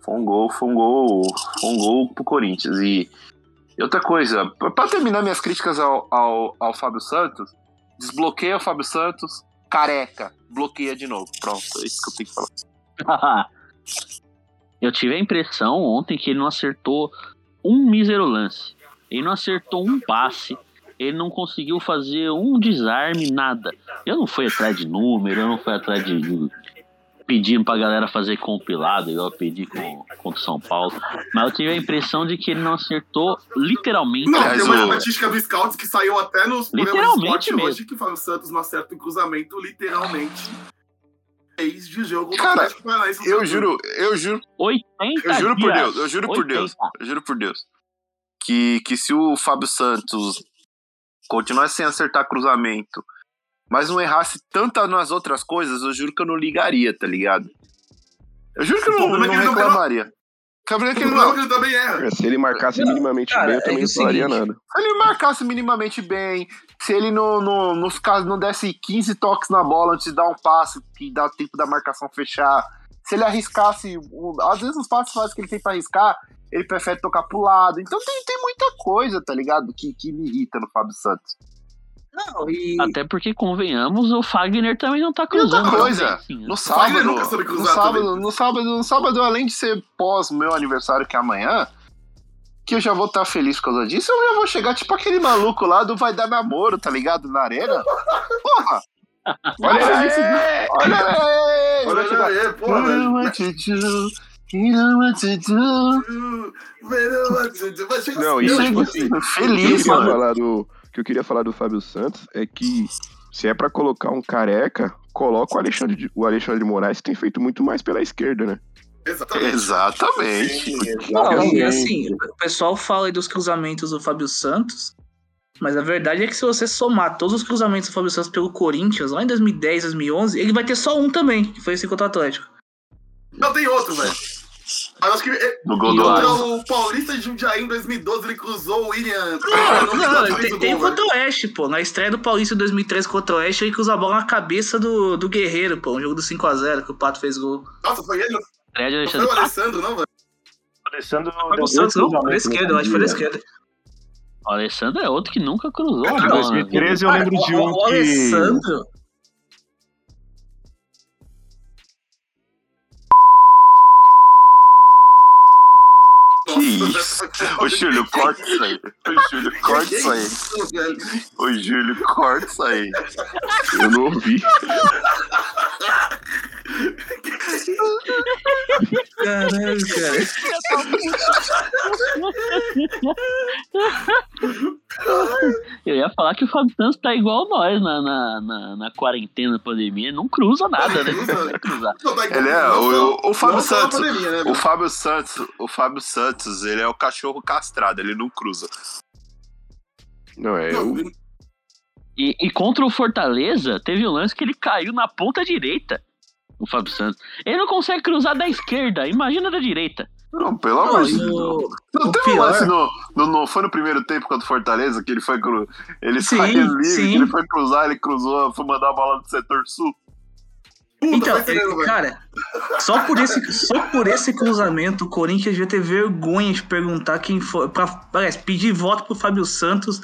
E: foi um gol, foi um gol, foi um gol pro Corinthians. E, outra coisa, pra terminar minhas críticas ao, ao, ao Fábio Santos, desbloqueia o Fábio Santos, careca, bloqueia de novo. Pronto, é isso que eu tenho que falar.
A: Eu tive a impressão ontem que ele não acertou um mísero lance. Ele não acertou um passe. Ele não conseguiu fazer um desarme, nada. Eu não fui atrás de número, eu não fui atrás de, de pedindo pra galera fazer compilado, igual eu pedi com, contra o São Paulo. Mas eu tive a impressão de que ele não acertou literalmente.
G: Não, tem uma estatística do Scouts que saiu até nos programas de
A: Literalmente
G: esporte
A: mesmo.
G: hoje que o Fábio Santos não acerta um cruzamento literalmente fez de jogo do
E: Cara. Eu juro, eu juro,
A: 80
E: eu juro por. Deus, eu juro por
A: 80.
E: Deus, eu juro por Deus. Que, que se o Fábio Santos continuasse sem acertar cruzamento, mas não errasse tanto nas outras coisas, eu juro que eu não ligaria, tá ligado? Eu juro que eu não,
G: é
E: não
G: não
E: reclamaria. Que ele não.
G: ele também erra.
F: Se ele marcasse minimamente
H: Cara,
F: bem, eu
H: é
F: também
H: é
F: não falaria
H: seguinte,
F: nada.
E: Se ele marcasse minimamente bem, se ele não, não, não, ficasse, não desse 15 toques na bola antes de dar um passe, que dá tempo da marcação fechar, se ele arriscasse, o- às vezes os passes fáceis que ele tem pra arriscar, ele prefere tocar pro lado. Então tem, tem muita coisa, tá ligado? Que, que me irrita no Fábio Santos.
H: Não, e.
A: Até porque, convenhamos, o Fagner também não tá
E: E outra
A: cruzando.
E: coisa,
A: também, assim, né?
E: No
G: Fagner
E: sábado,
G: nunca soube
E: no
G: cruzar
E: sábado, no sábado, no sábado, além de ser pós meu aniversário que é amanhã, que eu já vou estar feliz por causa disso, eu já vou chegar tipo aquele maluco lá do Vai Dar Namoro, tá ligado? Na arena. Porra! Olha aí, olha aí!
G: Olha aí, porra,
E: "You know
G: velho.
E: what to do, you know what to do."
G: Vai chegar
F: Não,
G: assim,
F: isso, tipo assim, O que eu
E: Feliz, mano.
F: falar do, o que eu queria falar do Fábio Santos é que se é pra colocar um careca, coloca o Alexandre, de- o Alexandre de Moraes, que tem feito muito mais pela esquerda, né?
G: Exatamente.
E: Exatamente.
H: Não, e
F: Exatamente.
H: assim, o pessoal fala aí dos cruzamentos do Fábio Santos, mas a verdade é que se você somar todos os cruzamentos do Fábio Santos pelo Corinthians, lá em 2010, 2011, ele vai ter só um também, que foi esse contra o Atlético.
G: Não, tem outro, velho. Mas acho que é-
E: No gol do
G: contra
E: Alisson.
G: o Paulista de Jundiaí em 2012, ele cruzou o William.
H: Não, tem, tem o
G: gol,
H: contra o Oeste, pô. Na estreia do Paulista em 2013 contra o Oeste, ele cruza a bola na cabeça do, do Guerreiro, pô. Um jogo do 5x0 que o Pato fez gol.
G: Nossa, foi ele? Não foi o. Alessandro, não, velho?
B: O Alessandro
H: Foi o Santos, não? Pela
B: cruzamentos
H: esquerda, eu acho que foi da esquerda.
A: O Alessandro é outro que nunca cruzou.
G: Em
A: a
B: Em
A: bola na vida.
B: 2013 eu lembro de
H: o,
B: um
H: o. Alessandro.
E: Ô, Júlio, corta isso aí. Ô, Júlio, corta isso aí. Ô, Júlio, corta isso aí.
F: Eu não ouvi.
H: Caralho, cara.
A: Eu ia falar que o Fábio Santos tá igual nós na, na, na, na quarentena, pandemia. Não cruza nada, né? Não cruzar.
E: Ele é, o, o, o Fábio Santos.
G: pandemia, né,
E: O? Fábio Santos, o Fábio Santos, ele é o cachorro castrado, ele não cruza.
F: Não, é eu.
A: E, e contra o Fortaleza, teve um lance que ele caiu na ponta direita. O Fábio Santos. Ele não consegue cruzar da esquerda, imagina da direita.
E: Não, pelo
H: Não,
E: amor de Deus. Não
H: o
E: teve um
H: pior-
E: lance no, no, no- Foi no primeiro tempo contra o Fortaleza que ele foi cru, Ele
H: Sim,
E: saiu livre, ele foi cruzar, ele cruzou, foi mandar a bola do setor sul.
G: Puta,
H: Então,
G: entendendo, velho.
H: cara, só por, esse, só por esse cruzamento, o Corinthians devia ter vergonha de perguntar quem foi. Pra, parece, pedir voto pro Fábio Santos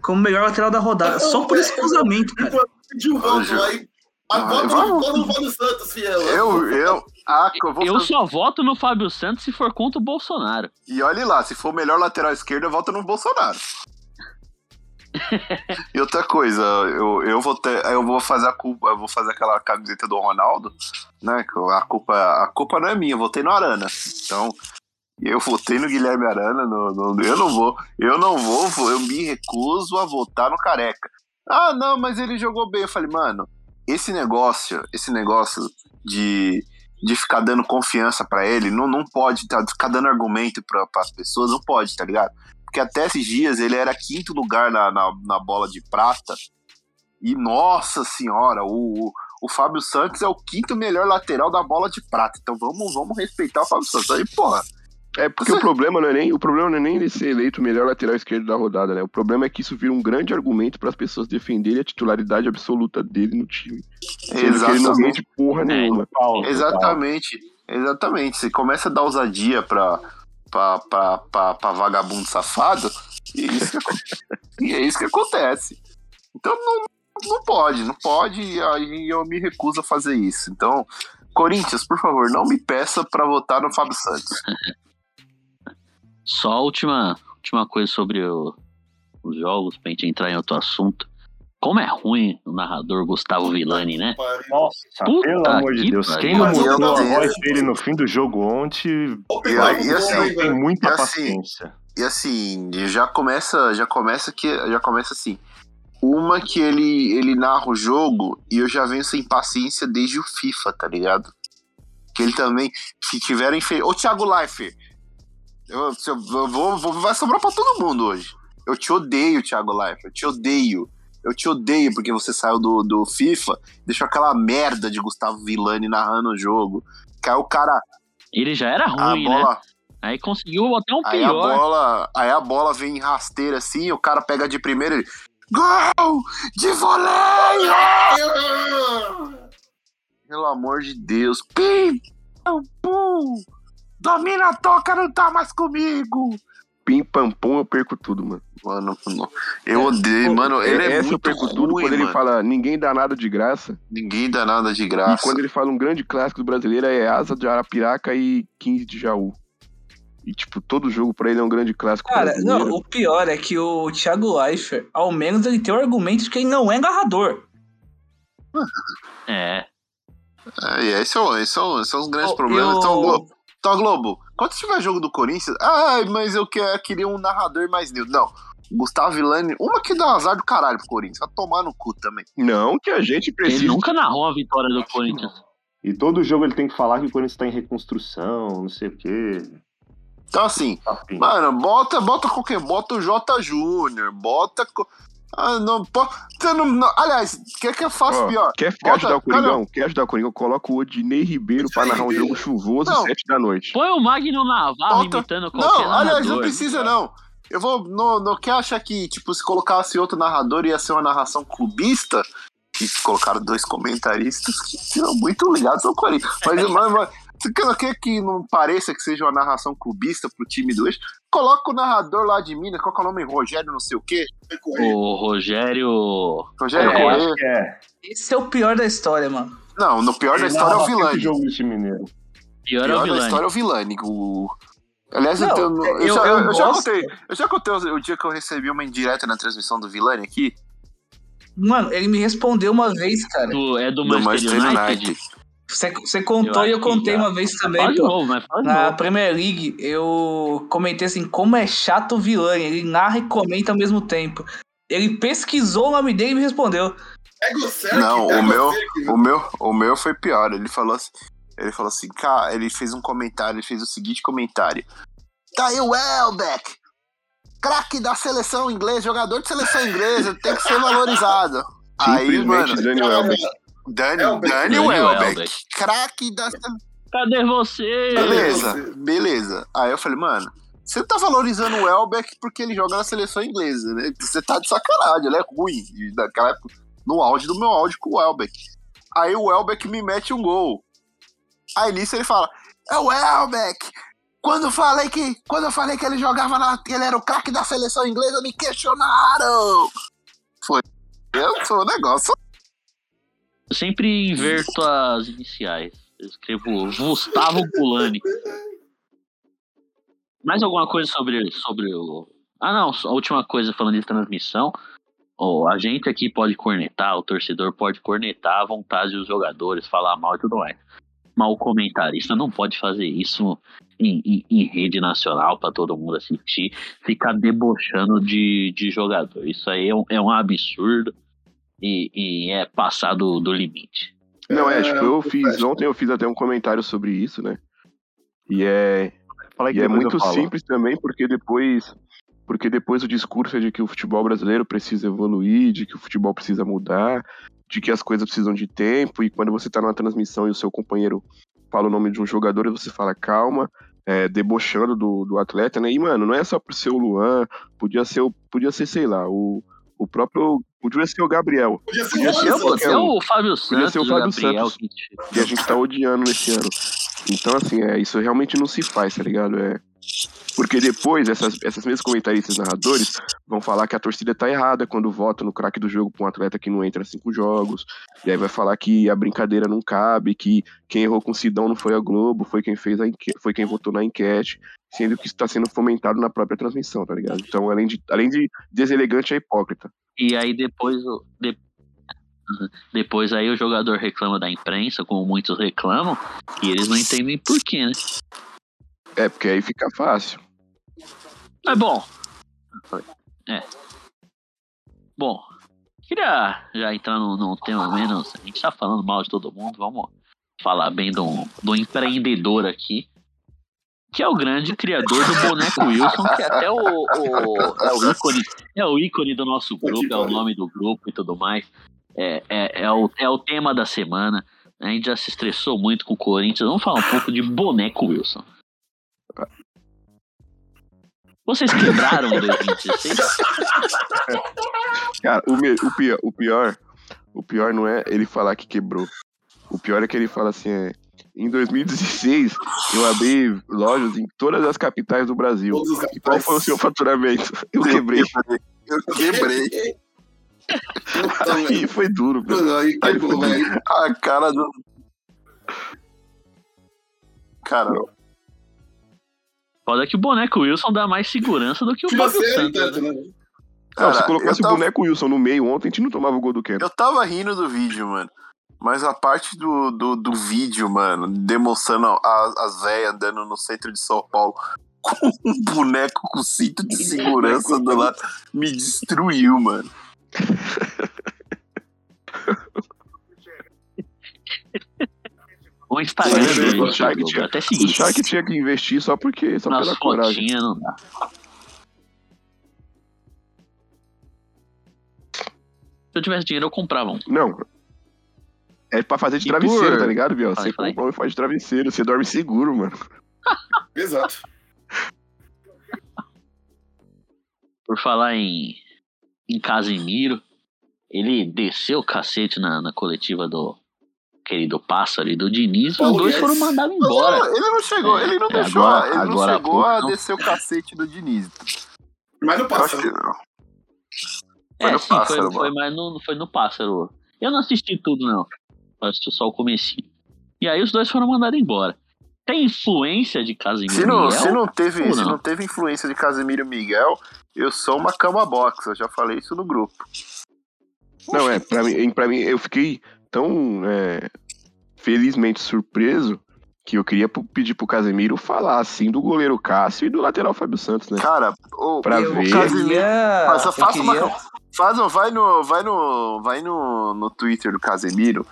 H: como melhor lateral da rodada. Só por esse cruzamento, cara.
G: Pediu voto aí. A
E: Ah,
G: voto no voto no Fábio Santos, fiel.
E: Eu, eu. Ah, eu vou
A: Eu só voto no Fábio Santos se for contra o Bolsonaro.
E: E olhe lá, se for o melhor lateral esquerdo, eu voto no Bolsonaro. e outra coisa, eu, eu vou ter, eu vou fazer a culpa, eu vou fazer aquela camiseta do Ronaldo, né? A culpa, a culpa não é minha, eu votei no Arana. Então, eu votei no Guilherme Arana, no, no- eu não vou, eu não vou, vou- eu me recuso a votar no Careca. Ah, não, mas ele jogou bem. Eu falei, mano, esse negócio, esse negócio de de ficar dando confiança pra ele, não, não pode tá, ficar dando argumento para as pessoas, não pode, tá ligado? Porque até esses dias ele era quinto lugar na, na, na bola de prata. E nossa senhora, o, o Fábio Santos é o quinto melhor lateral da bola de prata. Então vamos, vamos respeitar o Fábio Santos. Aí, porra.
F: É porque o problema não é nem o problema não é nem ele ser eleito o melhor lateral esquerdo da rodada, né? O problema é que isso vira um grande argumento para as pessoas defenderem a titularidade absoluta dele no time. Rende porra nenhuma.
E: Exatamente. Exatamente. Você começa a dar ousadia pra, pra, pra, pra, pra vagabundo safado, e, isso que, e é isso que acontece. Então não, não pode, não pode, e aí eu me recuso a fazer isso. Então, Corinthians, por favor, não me peça pra votar no Fábio Santos.
A: Só a última, última coisa sobre o- os jogos, pra gente entrar em outro assunto. Como é ruim o narrador Gustavo Villani, né?
B: Nossa,
A: Puta
B: pelo amor de Deus. Quem não mostrou a voz dele no fim do jogo ontem,
E: E, e assim,
B: tem muita
E: e assim,
B: paciência.
E: E assim, já começa, já começa que já começa assim. Uma que ele ele narra o jogo e eu já venho sem paciência desde o FIFA, tá ligado? Que ele também se tiverem feito. Ô Thiago Leifert, eu, eu- eu vou, vou- vai sobrar pra todo mundo hoje. Eu te odeio, Thiago Leifert, eu te odeio. Eu te odeio porque você saiu do, do FIFA, deixou aquela merda de Gustavo Villani narrando o jogo. Que aí o cara,
A: Ele já era
E: a
A: ruim, né?
E: bola,
A: Aí conseguiu botar um
E: Aí a
A: pior.
E: bola, aí a bola vem rasteira assim, o cara pega de primeira e. Gol! De voleio! Pelo amor de Deus. Pim! Pum! Domina a toca, não tá mais comigo!
F: Pim pam pum, eu perco tudo, mano.
E: Mano, não. eu odeio, mano. Ele é
F: Essa eu
E: muito
F: perco tudo
E: ruim,
F: quando ele
E: mano.
F: fala ninguém dá nada de graça.
E: Ninguém dá nada de
F: E
E: graça.
F: quando ele fala um grande clássico do brasileiro é Asa de Arapiraca e 15 de Jaú. E, tipo, todo jogo pra ele é um grande clássico
H: Cara,
F: brasileiro.
H: não, o pior é que o Thiago Leifert, ao menos ele tem o argumento de que ele não é agarrador.
A: É.
E: É, e esses são, esses são, esses são os grandes
H: Eu-
E: problemas. Então,
H: eu-
E: Globo, então, Globo, quando tiver jogo do Corinthians, ah, mas eu que- queria um narrador mais neutro. Não. Gustavo Villani, uma que dá um azar do caralho pro Corinthians. Vai tomar no cu também.
F: Não que a gente
A: Ele
F: precise.
A: nunca narrou a vitória do Corinthians.
B: E todo jogo ele tem que falar que o Corinthians tá em reconstrução, não sei o quê.
E: Então, assim,
B: Papinho.
E: mano, bota, bota qualquer. Bota o J Júnior, bota. Ah, não, po- você não, não- aliás, quer que eu faça
F: Ó,
E: pior?
F: Quer, quer
E: Bota-
F: ajudar o
E: cara,
F: Coringão? Quer ajudar o Coringão? Coloca o Odinei Ribeiro pra narrar um jogo chuvoso
E: Não.
F: sete da noite.
A: Põe o Magno Navarro
E: Bota-
A: imitando qualquer
E: Não, aliás, não
A: narrador.
E: precisa não. Eu vou. Não, não quer achar que, tipo, se colocasse outro narrador ia ser uma narração clubista? E colocaram dois comentaristas que são muito ligados ao Corinthians. Mas, mas, mas você quer- quer que não pareça que seja uma narração clubista pro time do eixo? Coloca o narrador lá de Minas, qual que é o nome? Rogério não sei o quê.
A: O Rogério.
E: Rogério
A: É,
E: Corrêa.
B: é.
H: Esse é o pior da história, mano.
E: Não, no pior da história é o Vilani.
B: jogo time mineiro.
A: Pior, é
E: pior
A: o
E: da
A: Vilani.
E: história é o Vilani. O... Aliás,
H: Não,
E: eu, tenho- eu,
H: eu-
E: já,
H: eu
E: eu já contei. Eu já contei o, o dia que eu recebi uma indireta na transmissão do Vilani aqui.
H: Mano, ele me respondeu uma vez, cara.
A: Do- é do,
E: Do
A: Manchester
E: Manchester
A: United.
E: United.
H: Você, você contou
A: Eu
H: e eu contei
A: já.
H: uma vez também,
A: Fala de
H: pô.
A: novo, mas fala de
H: Na
A: novo.
H: Premier League, eu comentei assim, como é chato o Vilani. Ele narra e comenta ao mesmo tempo. Ele pesquisou o nome dele e me respondeu.
G: Egocêntrico,
E: Não, o meu, o meu, o meu foi pior. Ele falou assim, ele falou assim, cara, ele fez um comentário, ele fez o seguinte comentário. Tá aí o Welbeck, craque da seleção inglesa, jogador de seleção inglesa, tem que ser valorizado. Aí, mano,
F: Daniel Elber.
E: Dani,
G: Welbeck.
E: Dani
A: Dani
E: Welbeck,
A: Welbeck.
E: craque da
A: Cadê você?
E: Beleza, beleza. Aí eu falei, mano, você tá valorizando o Welbeck porque ele joga na seleção inglesa, né? Você tá de sacanagem, ele é ruim. Naquela época, no auge do meu áudio com o Welbeck. Aí o Welbeck me mete um gol. Aí nisso ele fala: É o Welbeck! Quando eu falei que. Quando eu falei que ele jogava na. que ele era o craque da seleção inglesa, me questionaram! Foi. Eu sou o negócio.
A: Eu sempre inverto as iniciais. Eu escrevo Gustavo Gulani. Mais alguma coisa sobre, sobre o. Ah, não, a última coisa falando de transmissão. Ó, a gente aqui pode cornetar, o torcedor pode cornetar à vontade dos jogadores, falar mal e tudo mais. Mas o comentarista não pode fazer isso em, em- em rede nacional para todo mundo assistir, ficar debochando de, de jogador. Isso aí é um, é um absurdo e, e é passar do, do limite.
F: Não, é,
G: É,
F: tipo, eu fiz, ontem eu fiz até um comentário sobre isso, né? E é,
B: Fala aí
F: e
B: que
F: é muito simples também, porque depois porque depois o discurso é de que o futebol brasileiro precisa evoluir, de que o futebol precisa mudar, de que as coisas precisam de tempo, e quando você tá numa transmissão e o seu companheiro fala o nome de um jogador, você fala calma, é, debochando do, do atleta, né? E, mano, não é só por ser o Luan, podia ser, o, podia ser sei lá, o, o próprio. Podia ser o Gabriel.
G: Podia ser
F: Podia
G: o
F: ser
A: o, é o Fábio
F: Podia
A: Santos,
F: ser o
A: o
F: Fábio
A: Gabriel.
F: Santos.
A: que-
F: que a gente tá odiando nesse ano. Então, assim, é, isso realmente não se faz, tá ligado? É. Porque depois, essas, essas mesmas comentaristas narradores vão falar que a torcida tá errada quando vota no craque do jogo pra um atleta que não entra cinco jogos. E aí vai falar que a brincadeira não cabe, que quem errou com o Sidão não foi a Globo, foi quem fez a foi quem votou na enquete, sendo que isso tá sendo fomentado na própria transmissão, tá ligado? Então, além de, além de deselegante, é hipócrita.
A: E aí depois de- Depois aí o jogador reclama da imprensa, como muitos reclamam, e eles não entendem por quê, né?
F: É, porque aí fica fácil.
A: Mas bom. É. Bom, queria já entrar num, num tema menos. A gente tá falando mal de todo mundo, vamos falar bem do, do empreendedor aqui. Que é o grande criador do boneco Wilson, que é até o, o- é o ícone, é o ícone do nosso grupo, é o nome do grupo e tudo mais. É, é, é, o, é o tema da semana. A gente já se estressou muito com o Corinthians. Vamos falar um pouco de boneco Wilson. Vocês quebraram em 2016?
F: Cara, o, me- o pior, o pior, o pior não é ele falar que quebrou. O pior é que ele fala assim, é, em 2016 eu abri lojas em todas as capitais do Brasil. E qual foi o seu faturamento? Eu quebrei.
E: Eu quebrei.
F: Aí foi duro, velho.
G: Aí quebrou, velho.
E: A cara do. Cara,
A: Foda que o boneco Wilson dá mais segurança do que o Fábio Santos.
G: tanto,
A: né?
G: né?
F: Não, se
E: cara,
F: colocasse
E: tava-
F: o boneco Wilson no meio ontem, a gente não tomava o gol do Keno.
E: Eu tava rindo do vídeo, mano. Mas a parte do, do, do vídeo, mano, demonstrando a- as velhas andando no centro de São Paulo com um boneco com cinto de segurança do lado, me destruiu, mano.
A: O Instagram
F: O
A: dele,
F: Shark
A: tipo,
F: tinha-
A: até
F: O. Shark tinha que investir só porque, só
A: Nas
F: pela coragem.
A: não dá. Se eu tivesse dinheiro, eu comprava um.
F: Não. É pra fazer de
A: E
F: travesseiro,
A: por-
F: tá ligado, Biel? Você
A: fala aí.
F: compra um e faz de travesseiro, você dorme seguro, mano.
G: Exato.
A: Por falar em, em Casimiro, ele desceu o cacete na, na coletiva do querido pássaro e do Diniz, os dois foram mandados embora.
E: não, ele não chegou,
A: É,
E: ele não
A: é,
E: deixou,
A: agora-
E: ele não
A: agora há
E: chegou a
A: não.
E: descer o cacete do Diniz.
G: Mas não
E: Eu
G: passa.
E: acho que não.
A: É,
E: no
A: sim,
E: pássaro,
A: foi, foi mais no, foi no pássaro. Eu não assisti tudo, não. Eu assisti só o comecinho. E aí os dois foram mandados embora. Tem influência de Casimiro
E: Se não,
A: Miguel?
E: se não teve,
A: ou
E: se
A: não?
E: não teve influência de Casemiro e Miguel, eu sou uma cama box, eu já falei isso no grupo.
F: Não, é, pra mim, pra mim eu fiquei tão é, felizmente surpreso que eu queria pedir pro Casemiro falar assim do goleiro Cássio e do lateral Fábio Santos, né?
E: Cara, o,
F: Pra
E: o
F: ver.
E: Casemiro.
H: queria-
E: Mas
H: eu
E: faça uma. Faz, um- vai no. Vai no. Vai no, no Twitter do Casemiro.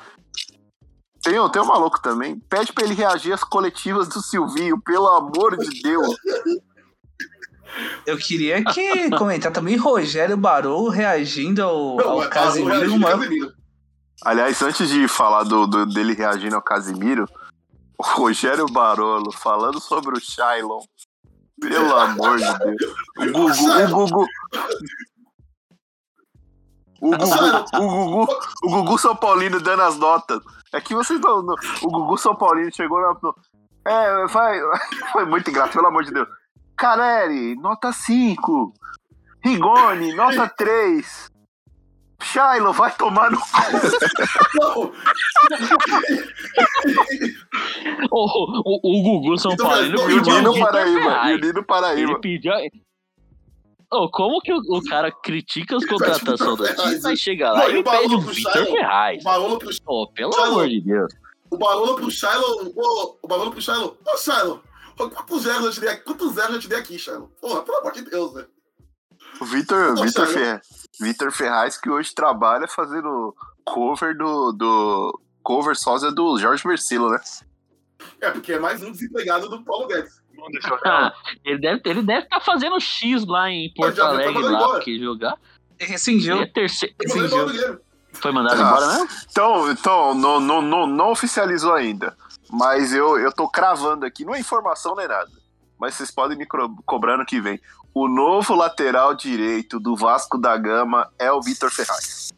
E: Tem, um- tem um maluco também. Pede pra ele reagir às coletivas do Silvinho, pelo amor de Deus.
H: Eu queria que comentar também Rogério Barou reagindo ao,
G: Não,
H: ao. Casemiro, mano.
G: Casemiro.
E: Aliás, antes de falar do, do- dele reagindo ao Casimiro, o Rogério Barolo falando sobre o Shailon. Pelo amor de Deus. O Gugu. O Gugu. O Gugu, o Gugu, o Gugu São Paulino dando as notas. É que vocês não. não- o Gugu São Paulino chegou na. no- é, vai, foi muito engraçado, pelo amor de Deus. Carelli, nota 5. Rigoni, nota 3. Shailo, vai tomar no
G: Não,
A: O, o, o Gugu São
G: Então,
A: Paulino
G: mas,
E: E o Nino Paraíba. E o. Nino Paraíba.
A: Ele pediu. Ô, como que o, o cara critica as contratações do time, mas chega lá e
G: e
A: pede o Vitor? Ferraz?
G: o Barolo pro,
A: Pô, pelo
G: Shailon.
A: amor de Deus.
G: o Barolo pro Shiloh. O, o Barolo pro Shiloh. Ô, Shiloh, quantos zeros eu te dei aqui? Quantos zeros eu te dei aqui, Shiloh? Porra, pelo amor de Deus, velho.
E: O Vitor, Vitor, Vitor Ferraz, que hoje trabalha fazendo cover do. do cover sósia do Jorge Versilo, né?
G: É, porque é mais um desempregado do Paulo Guedes.
A: Ah, ele deve ele deve estar fazendo X lá em Porto Alegre lá,
G: embora.
A: porque jogar.
H: Rescindiu.
A: É terceiro. Foi mandado
E: Ah.
A: embora mesmo?
E: Então, então não, não, não, não oficializou ainda. Mas eu, eu tô cravando aqui, não é informação nem nada. Mas vocês podem me cro- cobrar no que vem. O novo lateral direito do Vasco da Gama é o Vitor Ferraz.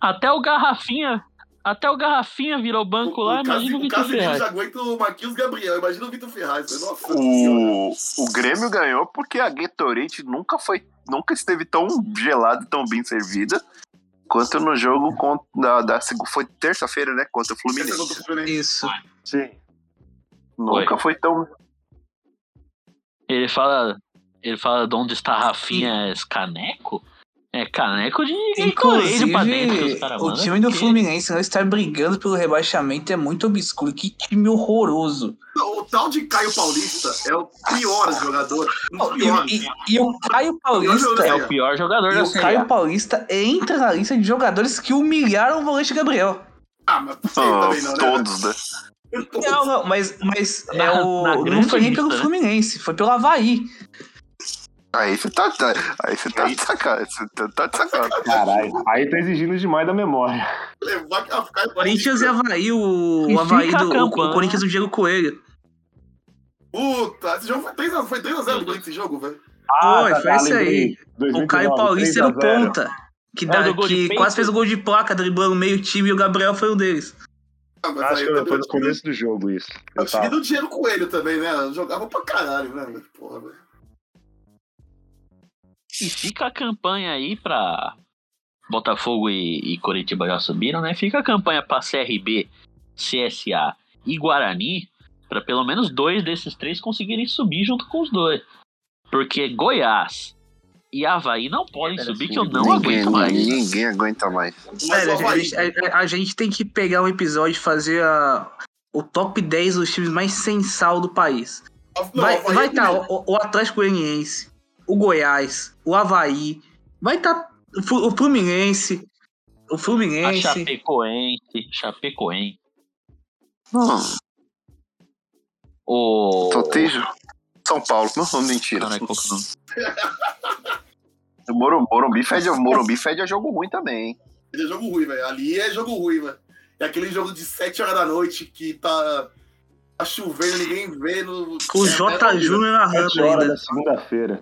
A: Até o Garrafinha. Até o Garrafinha virou banco lá, imagina o
G: o
A: Vitor Ferraz.
G: já aguenta o Marquinhos Gabriel. Imagina o Vitor Ferraz. Nossa.
E: O, o Grêmio ganhou porque a Gatorade nunca foi, nunca esteve tão gelada e tão bem servida quanto no jogo contra, da, da foi terça-feira, né, contra o Fluminense.
H: Isso.
B: Sim.
E: Nunca foi tão
A: Ele fala. Ele fala de onde está Rafinha é caneco? É caneco de Gatorade pra dentro que os
H: Inclusive,
A: caras
H: o time do
A: porque-
H: Fluminense não estar brigando pelo rebaixamento é muito obscuro. Que time horroroso.
G: O tal de Caio Paulista é o pior jogador. Um dos
H: E, e- e o Caio Paulista.
A: É o pior jogador
H: E
A: da
H: o Caio. Paulista entra na lista de jogadores que humilharam o volante Gabriel.
G: Ah, mas também não, né?
E: todos, né?
H: Não, não, mas, mas é
A: Na-
H: o.
A: na
H: não foi nem pelo
A: né?
H: Fluminense, foi pelo Havaí.
E: Aí você tá, tá- aí você tá de sacanagem, tá, tá de sacanagem.
B: Caralho. Aí tá exigindo demais da memória.
G: Levar a Caio
H: Corinthians e Havaí, o,
A: E
H: o Havaí do. O,
A: campanha.
H: o Corinthians do Diego Coelho.
G: Puta, esse jogo foi 3x0 foi 3 a 0 do esse jogo, velho.
H: Foi, foi esse aí. O
B: 2019,
H: Caio Paulista era o
B: 3 a 0.
H: ponta. Que,
A: É o de
H: que quase fez o gol de placa, driblando meio time e o Gabriel foi um deles.
G: Ah, mas
B: Acho que foi no começo do jogo isso. Eu
G: time
B: tava.
G: do Diego Coelho também, né? Jogava pra caralho, né? velho? Porra, velho.
A: E fica a campanha aí pra. Botafogo e, e Coritiba já subiram, né? Fica a campanha pra CRB, CSA e Guarani, pra pelo menos dois desses três conseguirem subir junto com os dois. Porque Goiás e Havaí não podem subir, que eu não
E: ninguém,
A: aguento mais.
E: ninguém aguenta mais.
H: Sério,
G: o
H: a, gente, a- a gente tem que pegar um episódio e fazer a- o top 10 dos times mais sensal do país.
G: Não,
H: vai
G: o Havaí
H: vai
G: é
H: estar
G: primeiro.
H: o, o Atlético Goianiense, o Goiás, o Havaí, vai estar o Flu- o Fluminense, o
A: A
H: Fluminense.
A: Chapecoense, Chapecoense.
E: Hum,
A: O.
E: Sotejo. São Paulo, não, mentira.
A: Caralho, qual
E: Morumbi, Morumbi, fede, a- Morumbi fede a jogo ruim também, hein?
G: Ele é jogo ruim, velho. Ali é jogo ruim, velho. É aquele jogo de 7 horas da noite que tá, tá chovendo, ninguém vê. No...
H: Com o
G: é,
H: J.
G: é,
H: Júnior narrando
B: 7 horas
H: ainda.
B: da segunda-feira.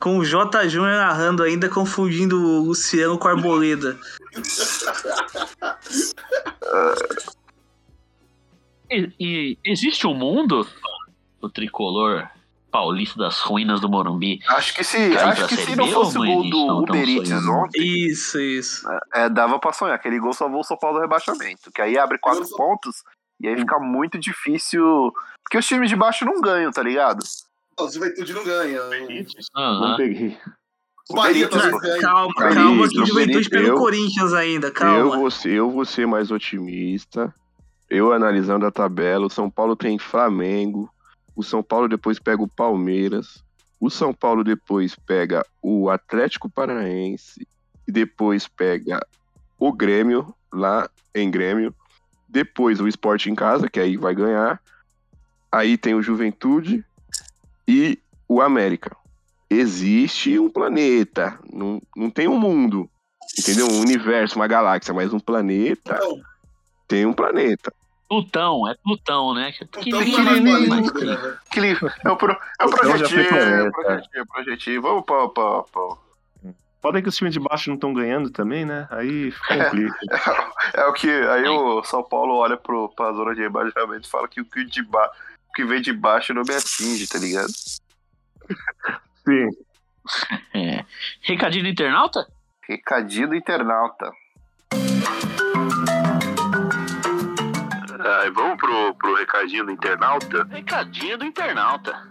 H: Com o J. Júnior narrando ainda, confundindo o Luciano com a Arboleda.
A: E, e existe um mundo, o tricolor paulista das ruínas do Morumbi,
E: Acho que se, acho que se não fosse o gol do
A: não, tão
E: Uber Eats
A: sonhando?
E: ontem,
H: Isso, isso.
E: é, dava pra sonhar. Aquele gol salvou o São Paulo do rebaixamento. Que aí abre quatro
G: Eu
E: pontos e aí fica muito difícil. Porque os times de baixo não ganham, tá ligado?
G: O Juventude não ganha.
A: Aham.
B: Não peguei.
G: O Bahia.
H: Calma,
F: Calma,
H: calma que o
F: eu-
H: Juventude
F: eu-
H: o Corinthians ainda,
F: Eu
H: calma.
F: vou, ser, eu vou ser mais otimista. Eu analisando a tabela, o São Paulo tem Flamengo, o São Paulo depois pega o Palmeiras, o São Paulo depois pega o Atlético Paranaense e depois pega o Grêmio lá em Grêmio, depois o Sport em casa, que aí vai ganhar. Aí tem o Juventude e o América. Existe um planeta, não, não tem um mundo, entendeu? Um universo, uma galáxia, mas um planeta
G: Então,
F: tem um planeta.
A: Plutão, é Plutão, né? Que
G: não é né,
E: é o, é o é o
B: planeta.
E: projetinho, é o projetinho. Vamos pra-
B: Pode é que os times de baixo não estão ganhando também, né? Aí complica.
E: É o que. Aí o São Paulo olha pro, pra zona de rebaixamento e fala que o que, de ba, o que vem de baixo não me atinge, tá ligado?
B: Sim.
A: É. Recadinho do internauta?
E: Recadinho do internauta.
F: Ah, vamos pro, pro recadinho do internauta?
A: Recadinho do internauta.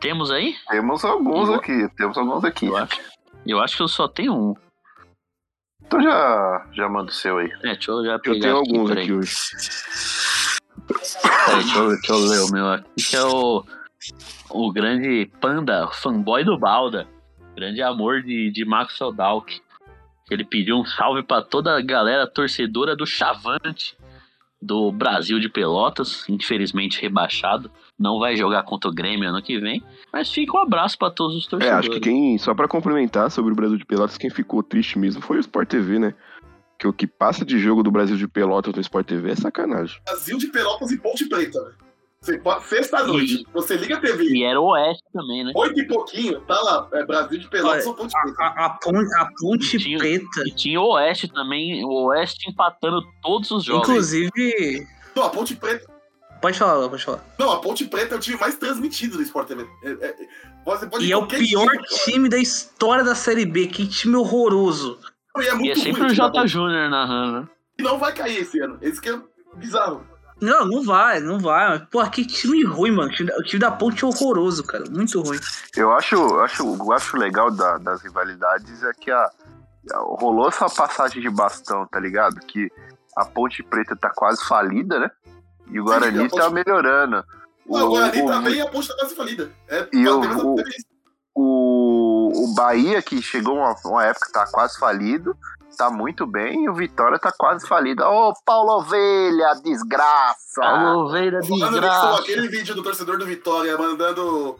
A: Temos aí?
E: Temos alguns
A: Eu-
E: aqui, temos alguns aqui.
A: Eu acho. Eu acho que eu só tenho um.
E: Então já, já manda o seu aí.
A: É, deixa eu já pegar
F: Eu tenho
A: aqui,
F: alguns aqui hoje.
A: Peraí, deixa, eu, deixa eu ler o meu aqui, que é o, o grande panda, fanboy do Balda. Grande amor de, de Maxwell Dalk. Ele pediu um salve para toda a galera torcedora do Chavante do Brasil de Pelotas, infelizmente rebaixado. Não vai jogar contra o Grêmio ano que vem, mas fica um abraço para todos os
F: É,
A: torcedores.
F: acho que quem, só pra complementar sobre o Brasil de Pelotas, quem ficou triste mesmo foi o Sport TV, né? Que o que passa de jogo do Brasil de Pelotas no Sport TV é sacanagem.
G: Brasil de Pelotas e Ponte Preta, velho. Você pode- Sexta-noite, você liga a TV,
A: E era o Oeste também, né?
G: oito e pouquinho, tá lá, é Brasil de Pelotas ou Ponte Preta.
H: A, a ponte, a ponte
A: Tinha-
H: preta,
A: E tinha o Oeste também, o Oeste empatando todos os jogos.
H: inclusive.
G: Não, a Ponte Preta.
H: Pode falar, Léo, pode falar.
G: Não, a Ponte Preta é o time mais transmitido do Sport TV. É, é, você pode
H: E é o pior
G: time,
H: time da história da Série B. Que time horroroso.
G: E é muito
A: E é sempre
G: ruim,
A: o J.
G: bom?
A: Júnior narrando.
G: E não vai cair esse ano. Esse que é bizarro.
H: Não, não vai, não vai. Pô, que time ruim, mano. O time da- O time da Ponte é horroroso, cara. Muito ruim.
E: Eu acho, eu acho, eu acho legal da- das rivalidades é que a, a- rolou essa passagem de bastão, tá ligado? Que a Ponte Preta tá quase falida, né? E o Guarani
G: a Ponte-
E: tá melhorando.
G: O, o Guarani
E: o-
G: tá bem e a Ponte tá quase falida. É,
E: E o-
G: essa-
E: o-
G: teve isso.
E: o, o Bahia, que chegou uma, uma época que tá quase falido, tá muito bem, e o Vitória tá quase falido. Ô, Paulo Ovelha, desgraça!
G: Falando nisso,
A: desgraça.
G: aquele vídeo do torcedor do Vitória mandando.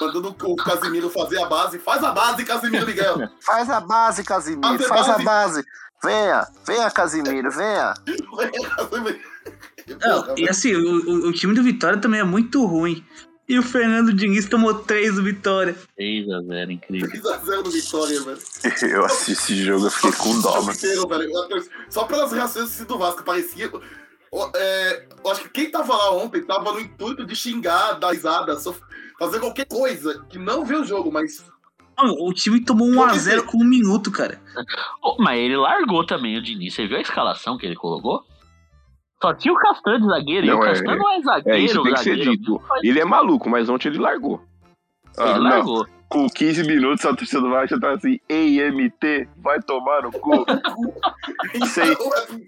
G: Mandando o Casimiro fazer a base. Faz a base, Casimiro Miguel.
E: Faz a base, Casimiro,
G: Faz a
E: faz a
G: base.
E: base. Venha, venha, Casimiro, venha.
H: Não, e assim, o- o time do Vitória também é muito ruim. E o Fernando Diniz tomou três do Vitória.
A: 3x0, incrível.
G: 3x0 do Vitória, velho.
E: Eu assisti esse jogo, eu fiquei com dó, mano.
G: Só pelas reações do Vasco, parecia. É, eu acho que quem tava lá ontem tava no intuito de xingar, dar risada, fazer qualquer coisa que não vê o jogo, mas.
H: Mano, o time tomou 1x0 com um minuto, cara.
A: Mas ele largou também o Diniz. Você viu a escalação que ele colocou? Só tinha o Castan de zagueiro. e
F: Não,
A: o
F: é-
A: Castan não é zagueiro.
F: É, isso tem que ser dito. Ele é maluco, mas ontem ele largou.
A: Ele
E: Ah, não.
A: largou.
E: Com 15 minutos, a torcida do Vasco tá assim, ei, MT, vai tomar no cu. Sei,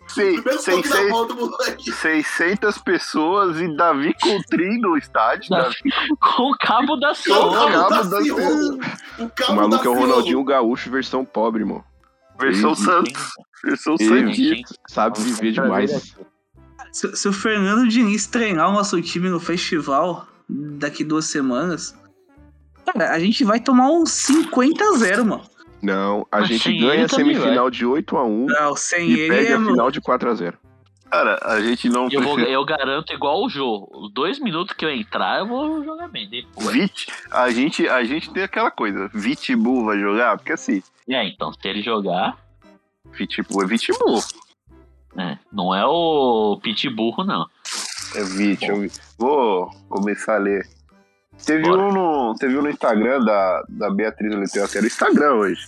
E: sei, sei, sei,
G: moleque.
E: 600 pessoas e Davi Coutrinho no estádio.
A: Davi
E: Davi
A: Com o cabo da
G: O
A: Ciolo.
E: cabo
G: cabo
E: da
G: da Ciolo. O
F: O maluco
G: da
F: é o. Ronaldinho Gaúcho versão pobre, irmão.
E: versão
F: Ele-
E: Santos. Versão
F: Ele-
E: Santista.
F: Sabe viver demais.
H: Se, se o Fernando Diniz treinar o nosso time no festival daqui duas semanas, cara, a gente vai tomar um 50 a 0 mano.
F: Não, a
A: Mas
F: gente ganha a semifinal de 8x1
H: Não, sem
F: e
H: ele
F: perde
H: é.
F: a final de 4x0.
E: Cara, a gente não
A: Eu, vou- eu garanto igual o Jô. Os dois minutos que eu entrar, eu vou jogar bem. Depois.
E: Vit, a gente, a gente tem aquela coisa. Vitbull vai jogar? Porque assim,
A: É, então, se ele jogar,
E: Vitbull é Vitbull.
A: Né, não é o Pitburro, não.
E: É Vit. eu vi- Vou começar a ler. Teve
A: Bora.
E: um, no, teve um no Instagram da, da Beatriz era o Instagram hoje.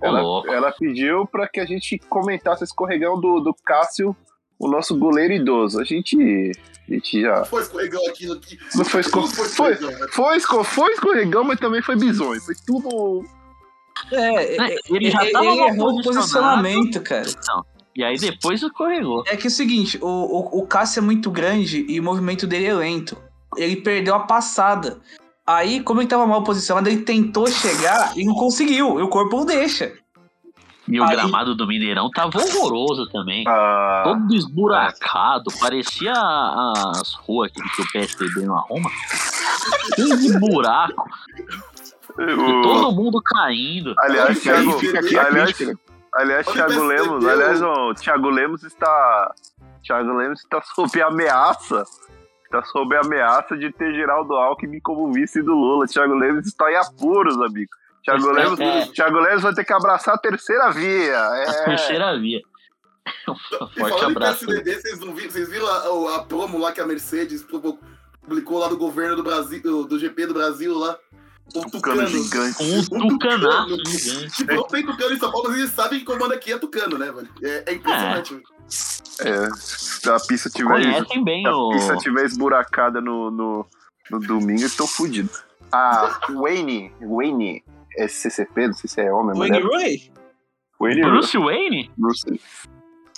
E: Ela,
A: louco.
E: ela pediu pra que a gente comentasse o escorregão do, do Cássio, o nosso goleiro idoso. A gente, a gente já.
G: Foi escorregão aqui. aqui.
E: Não foi, esco-
G: Não
E: foi,
G: escorregão, velho.
E: foi, esco- foi escorregão, mas também foi bizonho. Foi tudo.
H: É,
A: Né,
H: é,
A: Ele já
H: ele
A: tava mal
H: errou o posicionamento, cara.
A: E aí depois escorregou.
H: É que é o seguinte, o, o, o Cássio é muito grande e o movimento dele é lento. Ele perdeu a passada. Aí, como ele tava mal posicionado, ele tentou chegar e não conseguiu. E o corpo não deixa.
A: E o
H: Aí-
A: gramado do Mineirão tava horroroso também.
E: Ah,
A: Todo esburacado. Parecia as ruas aqui que o PSDB não arruma. Cheio de buraco. E
E: o-
A: todo mundo caindo.
E: aliás, Thiago,
F: Fica aqui a
E: aliás,
F: crítica, né?
E: Aliás,
G: Olha
E: Thiago Lemos, aliás, o Thiago Lemos está. Thiago Lemos está sob ameaça. Está sob ameaça de ter Geraldo Alckmin como vice do Lula. Thiago Lemos está em apuros, amigo. Thiago
A: É.
E: Lemos, Thiago Lemos vai ter que abraçar a terceira via.
A: A
E: É.
A: terceira via. Um
G: E
A: forte
G: falando em
A: abraço.
G: PSDB, vocês, não viram, vocês viram a, a promo lá que a Mercedes publicou lá do governo do Brasil, do GP do Brasil lá? O
E: Tucano
G: Tucano.
E: gigante.
A: Um tucanaço gigante.
G: Tipo, não tem Tucano em São Paulo, mas eles sabem que comanda aqui é Tucano, né, velho? É, é impressionante. velho.
E: É, se a pista tiver,
A: Conhecem bem
E: se a
A: o.
E: pista tiver esburacada no, no, no domingo, eu tô fudido. A Wayne, Wayne SCCP, não sei se é homem,
H: Wayne
E: mulher.
H: Roy?
E: Wayne
A: Bruce Wayne?
E: Bruce.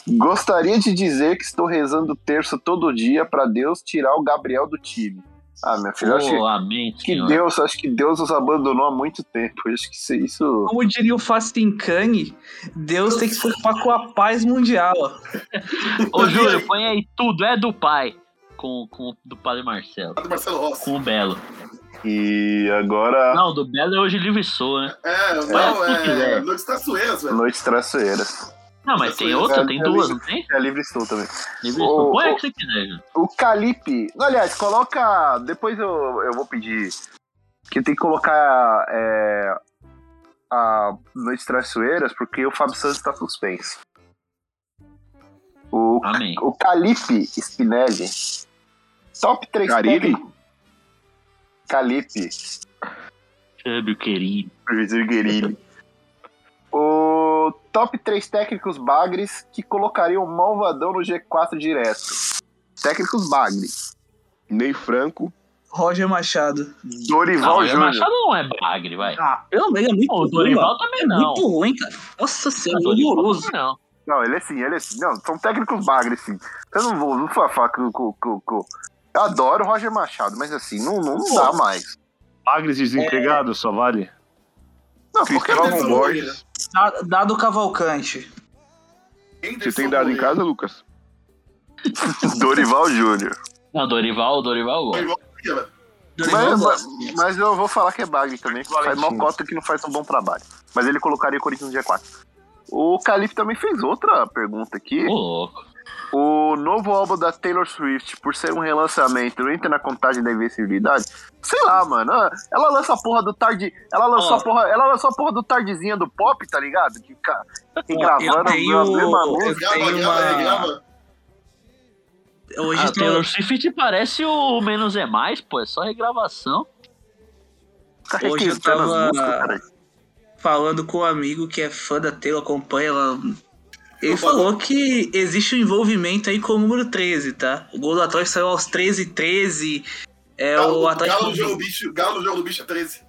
E: Gostaria de dizer que estou rezando terço todo dia pra Deus tirar o Gabriel do time. Ah, minha filha, acho
A: Oh, amém,
E: que. Deus, acho que Deus os abandonou há muito tempo. Eu Acho que isso, isso
H: Como diria o Fasting Kang, Deus tem que se preocupar com a paz mundial.
A: Ô, Júlio, põe aí tudo, é do pai. Com, com o do padre Marcelo.
G: Do Marcelo Rossi.
A: Com o Belo.
E: E agora,
A: Não, do Belo é hoje livre e sou, né?
G: É,
A: Mas
G: não, é. Noites Traçoeiras, velho.
E: Noites Traiçoeiras.
A: Não, mas tem
G: É,
A: outra, tem
E: é
A: duas,
E: livre.
A: não tem?
E: É livre estou também.
A: Livre e. Põe a
E: ô.
A: que você quiser.
E: O Calipe. Aliás, coloca. Depois eu, eu vou pedir. Que tem que colocar. É, a Noites Traiçoeiras, porque o Fábio Santos tá suspenso. O,
A: Amém.
E: o Calipe Spinelli. Top 3
F: Carilli?
E: técnico. Calipe.
A: Fábio querido.
E: Professor Guerini. O top 3 técnicos bagres que colocariam o Malvadão no G4 direto. Técnicos bagres.
F: Ney Franco.
H: Roger Machado.
E: Dorival Júnior.
A: Machado não é bagre, vai.
H: Ah, pelo menos é muito
A: Pô,
H: ruim,
A: Dorival também
H: É
A: não.
H: muito ruim, cara. Nossa senhora, horroroso.
A: não.
E: Não, ele é sim, ele é sim. Não, são técnicos bagres, sim. Eu não vou, não vou falar com, com, com, com- Eu adoro o Roger Machado, mas assim, não, não dá mais.
B: Bagres desempregado, só vale.
E: Não, qualquer
F: Cristóvão Borges.
H: Da- Dado Cavalcante.
F: Você tem dado em casa, Lucas?
E: Dorival Júnior.
A: Não, Dorival, Dorival.
H: Dorival
E: Mas,
H: gosta.
E: mas, mas eu vou falar que é bagre também, que faz mal cota que não faz um bom trabalho. Mas ele colocaria o Corinthians no G4. O Calife também fez outra pergunta aqui.
A: Ô, louco.
E: O novo álbum da Taylor Swift, por ser um relançamento, entra na contagem da invencibilidade? Sei lá, mano. Ah, Ela lança a porra do tarde. Ela lançou
H: Ó.
E: a porra. Ela lançou a porra do tardezinha do pop, tá ligado? Que que gravando
H: eu tenho-
E: a mesma música.
H: Uma-. Hoje
A: Ah,
H: tô-
A: Taylor Swift parece o Menos é Mais, pô. É só regravação.
E: Fica
H: Hoje eu tava-
E: músicas, cara.
H: falando com um amigo que é fã da Taylor, acompanha ela. Ele falou que existe um envolvimento aí com o número 13, tá? O gol do Atlético saiu aos 13 13. É
G: Galo,
H: o
G: Galo
H: Atlético.
G: no jogo do bicho, Galo jogo do bicho é 13.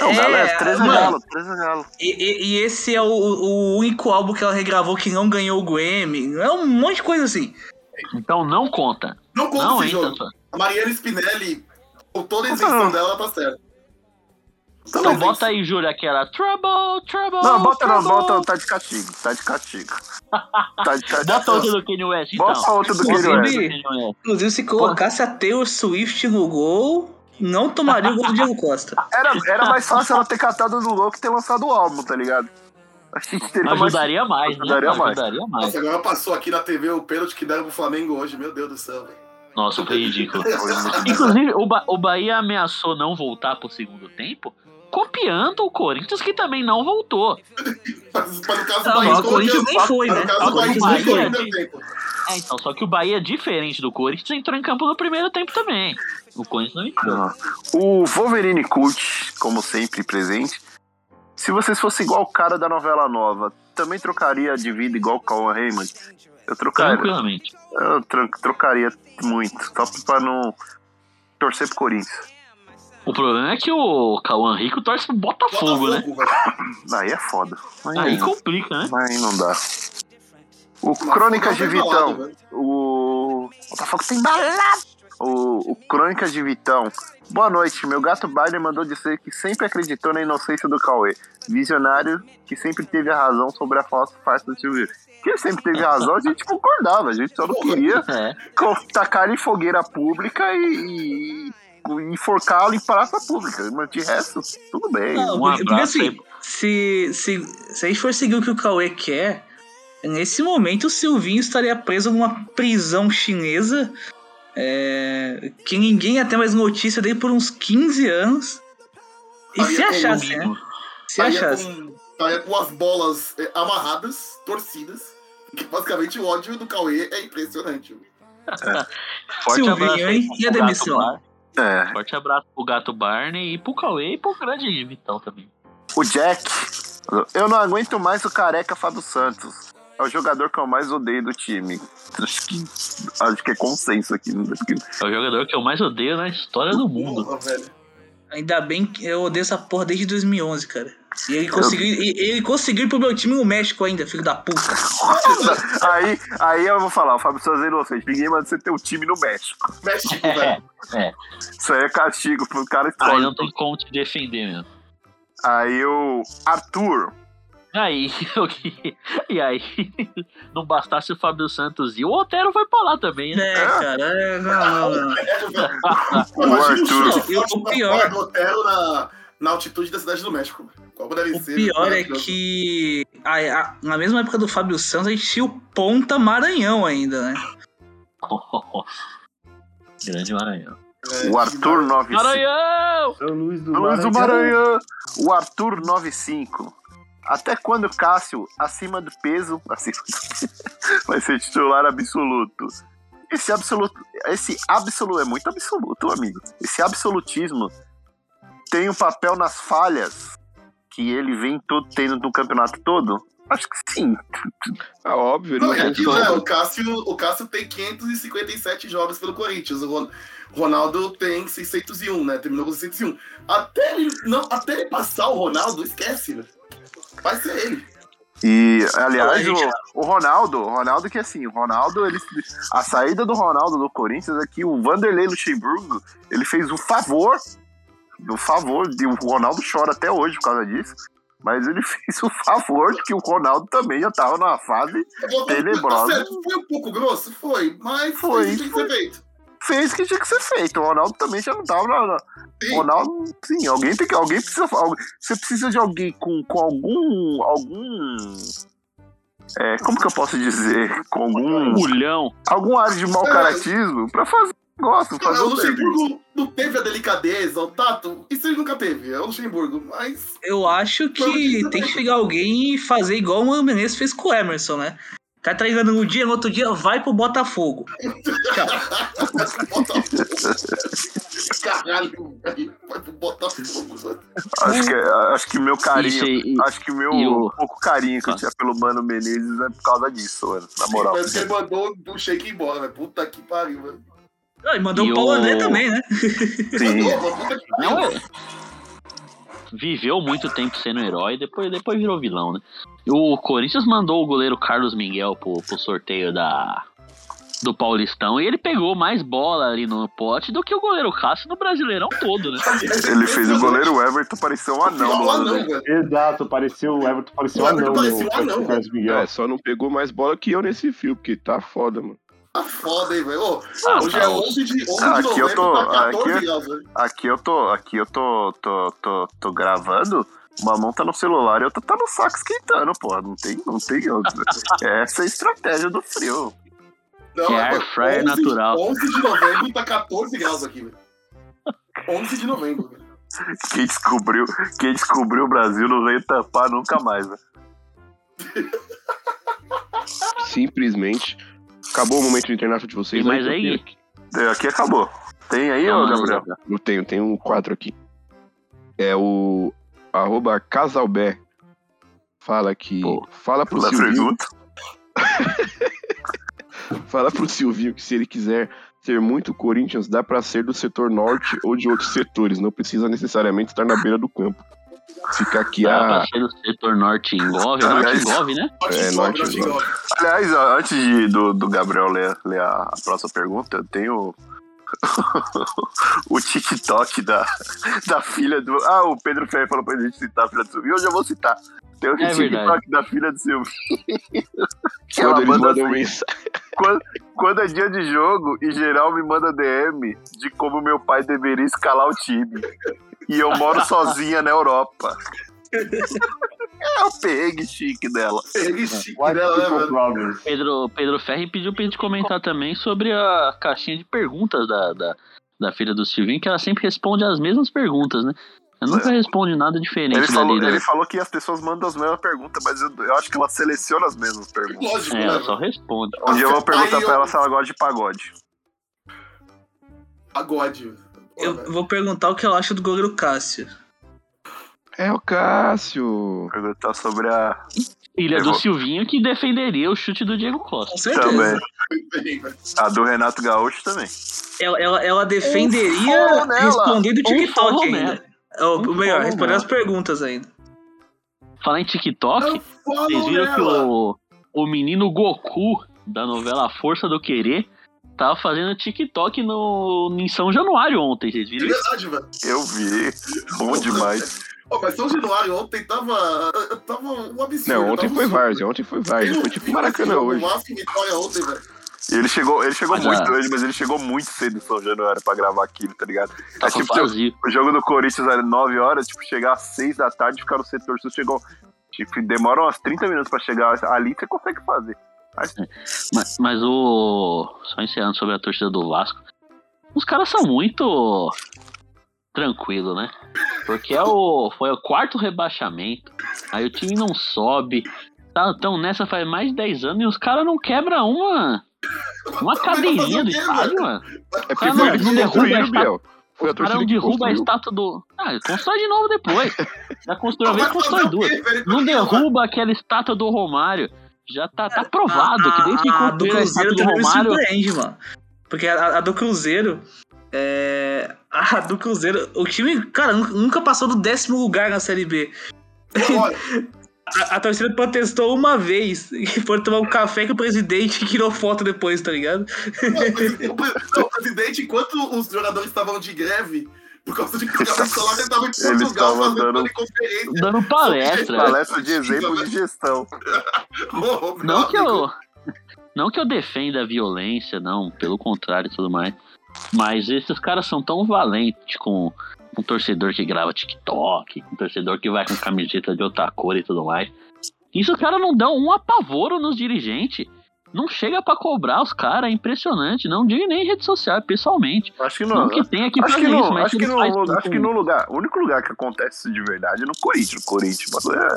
E: Não,
H: É,
E: 13 é
H: mano,
E: galo, 13 é galo.
H: E, e- e esse é o, o único álbum que ela regravou que não ganhou o Grammy. É um monte de coisa assim.
A: Então não conta.
G: Não conta
A: Não
G: esse
A: entra.
G: jogo.
A: só.
G: A Mariana Spinelli, com toda a isenção dela, tá certo.
A: Então bota aí, Júlio, aquela Trouble, Trouble.
E: Não, bota não,
A: trouble.
E: bota, tá de castigo, tá de castigo. Tá de castigo.
A: Bota outra do Kanye West, então.
E: Bota outra do Kanye
H: Inclusive-
E: West.
H: Inclusive, se colocasse a Taylor Swift no gol, não tomaria o gol do Diego Costa.
E: Era, era mais fácil ela ter catado no louco que ter lançado o álbum, tá ligado? A gente teria mais-
A: Ajudaria mais, né?
E: Ajudaria mais.
A: Ajudaria mais.
G: Nossa, agora passou aqui na TV o pênalti que deram pro Flamengo hoje. Meu Deus do céu, velho.
A: Nossa, foi ridículo. Inclusive, o, ba o Bahia ameaçou não voltar pro segundo tempo, copiando o Corinthians, que também não voltou.
G: Mas, mas no caso do
H: Não,
G: Bahia,
H: mas o Corinthians nem foi, né?
G: caso Bahia,
A: o Bahia
G: foi
A: é. É, então, só que o Bahia, diferente do Corinthians, entrou em campo no primeiro tempo também. O Corinthians não entrou.
E: O Wolverine Cult, como sempre, presente. Se vocês fossem igual o cara da novela nova, também trocaria de vida igual o Cauã Raymond? Eu trocaria.
A: Tranquilamente.
E: Eu tro- trocaria muito, só pra não torcer pro Corinthians.
A: O problema é que o Cauã Rico torce pro Botafogo, né?
G: Botafogo, velho.
E: Aí é foda. Aí,
A: Aí complica, né?
E: aí não dá. O Crônicas de
G: bem balado,
E: Vitão.
G: velho.
E: O. Botafogo tem balada! O, o Crônicas de Vitão. Boa noite. Meu gato Biden mandou dizer que sempre acreditou na inocência do Cauê. Visionário que sempre teve a razão sobre a falsa face do Silvio. Que ele sempre teve razão, a gente concordava. A gente só não queria
A: É.
E: tacar ele em fogueira pública e, e enforcá-lo em praça pública. Mas de resto, tudo bem.
H: Não,
A: Um
H: porque, porque assim, se, se, se a gente for seguir o que o Cauê quer, nesse momento o Silvinho estaria preso numa prisão chinesa é, que ninguém ia ter mais notícia dele por uns 15 anos. E
G: Aí
H: se
G: é
H: achasse,
A: comigo.
H: né? Se
G: Saía
H: achasse.
G: com, saía com as bolas é, amarradas, torcidas. Que basicamente o ódio do Cauê é impressionante. velho.
A: Forte
H: Silvinho, hein? E a demissão?
E: É.
A: Forte abraço pro Gato Barney e pro Cauê e pro grande Vitão também.
E: O Jack. Eu não aguento mais o careca Fábio Santos. É o jogador que eu mais odeio do time. Acho que, acho que é consenso aqui. que-
A: É o jogador que eu mais odeio na história do mundo.
G: Porra, velho.
H: Ainda bem que eu odeio essa porra desde 2011, cara. E ele conseguiu, e- ele conseguiu ir pro meu time no México ainda, filho da puta.
E: aí, aí eu vou falar, o Fábio Souza é inocente. Ninguém manda você ter um time no México.
G: México,
A: É,
G: velho.
E: Isso aí é castigo pro cara
A: aí
E: escolhe.
A: não tem como te defender mesmo.
E: Aí o Arthur.
A: Aí, o que- e aí, não bastasse o Fábio Santos e o Otero foi pra lá também, né?
H: É, cara, é, não, não, não.
E: O Arthur.
H: o
G: pra
H: pior-
G: do hotel na, na altitude da cidade do México. Como deve
H: O
G: ser.
H: pior é que a- a- na mesma época do Fábio Santos, a gente tinha o Ponta Maranhão ainda, né?
A: Grande Maranhão.
G: É,
E: O Arthur 95.
A: Maranhão!
B: São Luís do
E: Luiz do
B: Maranhão.
E: Maranhão. O Arthur 95. Até quando Cássio, acima do peso, acima do peso, vai ser titular absoluto? Esse absoluto, esse absoluto é muito absoluto, amigo. Esse absolutismo tem um papel nas falhas que ele vem todo, tendo no campeonato todo? Acho que sim.
F: Ah, óbvio,
G: Não, é né? O Cássio, o Cássio tem 557 jogos pelo Corinthians. O Ron- Ronaldo tem 601, né? Terminou com 601. Até ele, não, até ele passar o Ronaldo, esquece, velho. Vai ser ele.
E: E, aliás, o, o Ronaldo, o Ronaldo que assim, o Ronaldo, ele, a saída do Ronaldo do Corinthians é que o Vanderlei Luxemburgo, ele fez o favor, o favor, de, o Ronaldo chora até hoje por causa disso, mas ele fez o favor de que o Ronaldo também já tava numa fase, Tenebrosa.
G: Foi um pouco grosso, foi, mas
E: Foi,
G: foi, isso que tem que ser feito.
E: fez o que tinha que ser feito. O Ronaldo também já não tava na, na-
G: Sim.
E: Ronaldo, sim, alguém tem que. Alguém precisa. algu- Você precisa de alguém com, com algum. algum. É, como que eu posso dizer? Com algum.
A: Mulhão.
E: algum ar de mau
G: É.
E: caratismo pra fazer
G: Não,
E: fazer
G: o. Luxemburgo não teve a delicadeza, o tato. Isso ele nunca teve, é o Luxemburgo. Mas
H: Eu acho que tem que chegar alguém e fazer igual o Mano Menezes fez com o Emerson, né? Tá treinando um dia, no outro dia vai pro Botafogo.
G: Caralho, velho. Vai pro Botafogo. mano.
E: Acho que, acho que meu carinho. Acho que o meu
A: o-
E: pouco carinho que eu
A: Ah.
E: tinha pelo Mano Menezes é por causa disso, mano. Na moral.
G: Mas que ele mandou o Sheik embora, velho. Puta que pariu, velho.
H: Ah, e mandou
A: E
H: o Paulo
A: o-
H: André também, né?
E: Sim.
A: Não, é. Viveu muito tempo sendo herói, depois, depois virou vilão, né? O Corinthians mandou o goleiro Carlos Miguel pro, pro sorteio da, do Paulistão e ele pegou mais bola ali no pote do que o goleiro Cássio no Brasileirão todo, né?
E: Ele fez o goleiro Everton parecer um anão lado
G: anão.
B: Exato, pareceu o Everton, pareceu
G: O
B: um anão
G: parecia um anão,
B: Carlos Miguel.
F: É, só não pegou mais bola que eu nesse fio, porque tá foda, mano.
G: Tá foda, hein, velho.
A: Ah,
G: Hoje
A: tá,
G: é
A: ó.
G: 11 de, 11
E: Ah,
G: de
E: aqui eu
G: novembro,
E: tô-
G: tá 14
E: aqui-
G: graus, velho.
E: Aqui eu tô, aqui eu tô, tô, tô, tô gravando. Uma mão tá no celular e outra tá no saco esquentando, pô. Não tem, não tem outra. Essa é a estratégia do frio.
G: Não,
A: Que é
G: mano,
A: air fryer
G: 11
A: natural.
G: 11 de novembro tá 14 graus aqui, velho. 11 de novembro, velho.
E: Quem descobriu, quem descobriu o Brasil não veio tampar nunca mais, né?
F: Simplesmente. Acabou o momento internet de vocês.
A: Tem mais aí?
F: aqui.
E: É, Aqui acabou. Tem aí, ô
A: Não,
E: Gabriel?
F: Eu tenho, tenho quatro aqui. É o arroba Casalbé. Fala que.
E: Pô,
F: fala pro Silvinho.
E: pergunta.
F: Fala pro Silvinho que se ele quiser ser muito Corinthians, dá pra ser do setor norte ou de outros setores. Não precisa necessariamente estar na beira do campo. Fica aqui
A: Dá
F: a.
A: do setor norte engove, o norte
E: Aliás-
A: engove, né?
G: Norte
F: É, norte
G: norte
F: sobe.
E: Aliás, antes de, do, do Gabriel ler, ler a, próxima pergunta, eu tenho o TikTok da, da filha do. Ah, o Pedro Ferreira falou pra gente citar a filha do Silvinho, eu já vou citar. Tem o
A: É
E: TikTok
A: verdade.
E: da filha do Silvinho. que ela
F: Quando eles
E: manda
F: mandam
E: assim,
F: mensagem.
E: quando, quando é dia de jogo, em geral me manda DM de como meu pai deveria escalar o time. E eu moro sozinha na Europa. É o perrengue chique dela.
G: Ele chique dela, né.
A: Pedro, Pedro Ferri pediu pra gente comentar também sobre a caixinha de perguntas da, da, da filha do Silvinho, que ela sempre responde as mesmas perguntas, né? Ela nunca responde nada diferente
E: Ele falou,
A: né?
E: ele falou que as pessoas mandam as mesmas perguntas, mas eu, eu acho que ela seleciona as mesmas perguntas.
G: Lógico,
A: É,
G: né,
A: ela
G: velho?
A: só responde.
E: Um dia eu vou perguntar
G: Aí
E: pra ela se ela gosta de pagode.
G: Pagode.
H: Eu vou perguntar o que eu acho do goleiro Cássio.
F: É o Cássio.
E: Perguntar sobre a.
A: Filha do
E: vou-
A: Silvinho que defenderia o chute do Diego Costa.
H: Com certeza.
E: Também. A do Renato Gaúcho também.
H: Ela, ela, ela defenderia
E: follow nela.
H: respondendo o
A: Um follow
H: TikTok ainda. É o,
A: Um
H: o melhor,
A: nela.
H: as perguntas ainda.
A: Falar em TikTok, vocês viram que o, o menino Goku da novela Força do Querer tava fazendo TikTok no, em São Januário ontem, vocês
G: É
A: viram isso?
G: verdade, velho.
E: Eu vi. Bom demais.
G: Pô, mas São Januário ontem tava. Tava um absurdo.
F: Não, ontem foi. Várzea, ontem foi Várzea. Foi tipo Maracanã hoje.
G: E Vitória ontem, velho.
E: Ele chegou, ele chegou
A: Mas,
E: muito
A: ah.
E: hoje, mas ele chegou muito cedo em São Januário pra gravar aquilo, tá ligado?
A: Tava
E: é tipo,
A: vazio.
E: o jogo do Corinthians era 9 horas, tipo, chegar às 6 da tarde e ficar no setor sul, chegou. Tipo, demora umas 30 minutos pra chegar ali, você consegue fazer. Mas,
A: Mas, mas o. Só encerrando sobre a torcida do Vasco. Os caras são muito. tranquilo, né? Porque é o, foi o quarto rebaixamento. Aí o time não sobe. Estão nessa faz mais de 10 anos e os caras não quebram uma. Uma cadeirinha do estádio, mano.
F: É porque foi
A: não, estátua.
F: Biel. Foi a
A: O cara derruba a estátua do. Ah, constrói de novo depois. Já construiu uma vez, constrói duas. Não derruba aquela estátua do Romário. Já tá, tá provado que desde que
H: a, a do Cruzeiro
A: do
H: também me
A: Romário.
H: surpreende, mano. Porque a, a do Cruzeiro. É, a do Cruzeiro, o time, cara, nunca- nunca passou do décimo lugar na Série B.
G: Olha,
H: A, a torcida protestou uma vez e foi tomar um café com o presidente que tirou foto depois, tá ligado?
G: não, o presidente, enquanto os jogadores estavam de greve, por causa de pagamento salário, ele tava em
E: Eles
G: Portugal fazendo
E: dando-
G: conferência.
A: Dando palestra.
E: palestra de exemplo de gestão.
G: Meu
A: Não que eu. Não que eu defenda a violência, não, pelo contrário e tudo mais. Mas esses caras são tão valentes com um torcedor que grava TikTok, um torcedor que vai com camiseta de outra cor e tudo mais. Isso os caras não dão um apavoro nos dirigentes. Não chega pra cobrar os caras, é impressionante. Não digo nem em rede social, é pessoalmente.
E: Acho que
A: Não,
E: não.
A: que tem aqui
E: Acho que,
A: isso,
E: não,
A: mas
E: acho, que
A: com-
E: acho que no lugar, o único lugar que acontece isso de verdade é no Corinthians. No Corinthians, bagulho é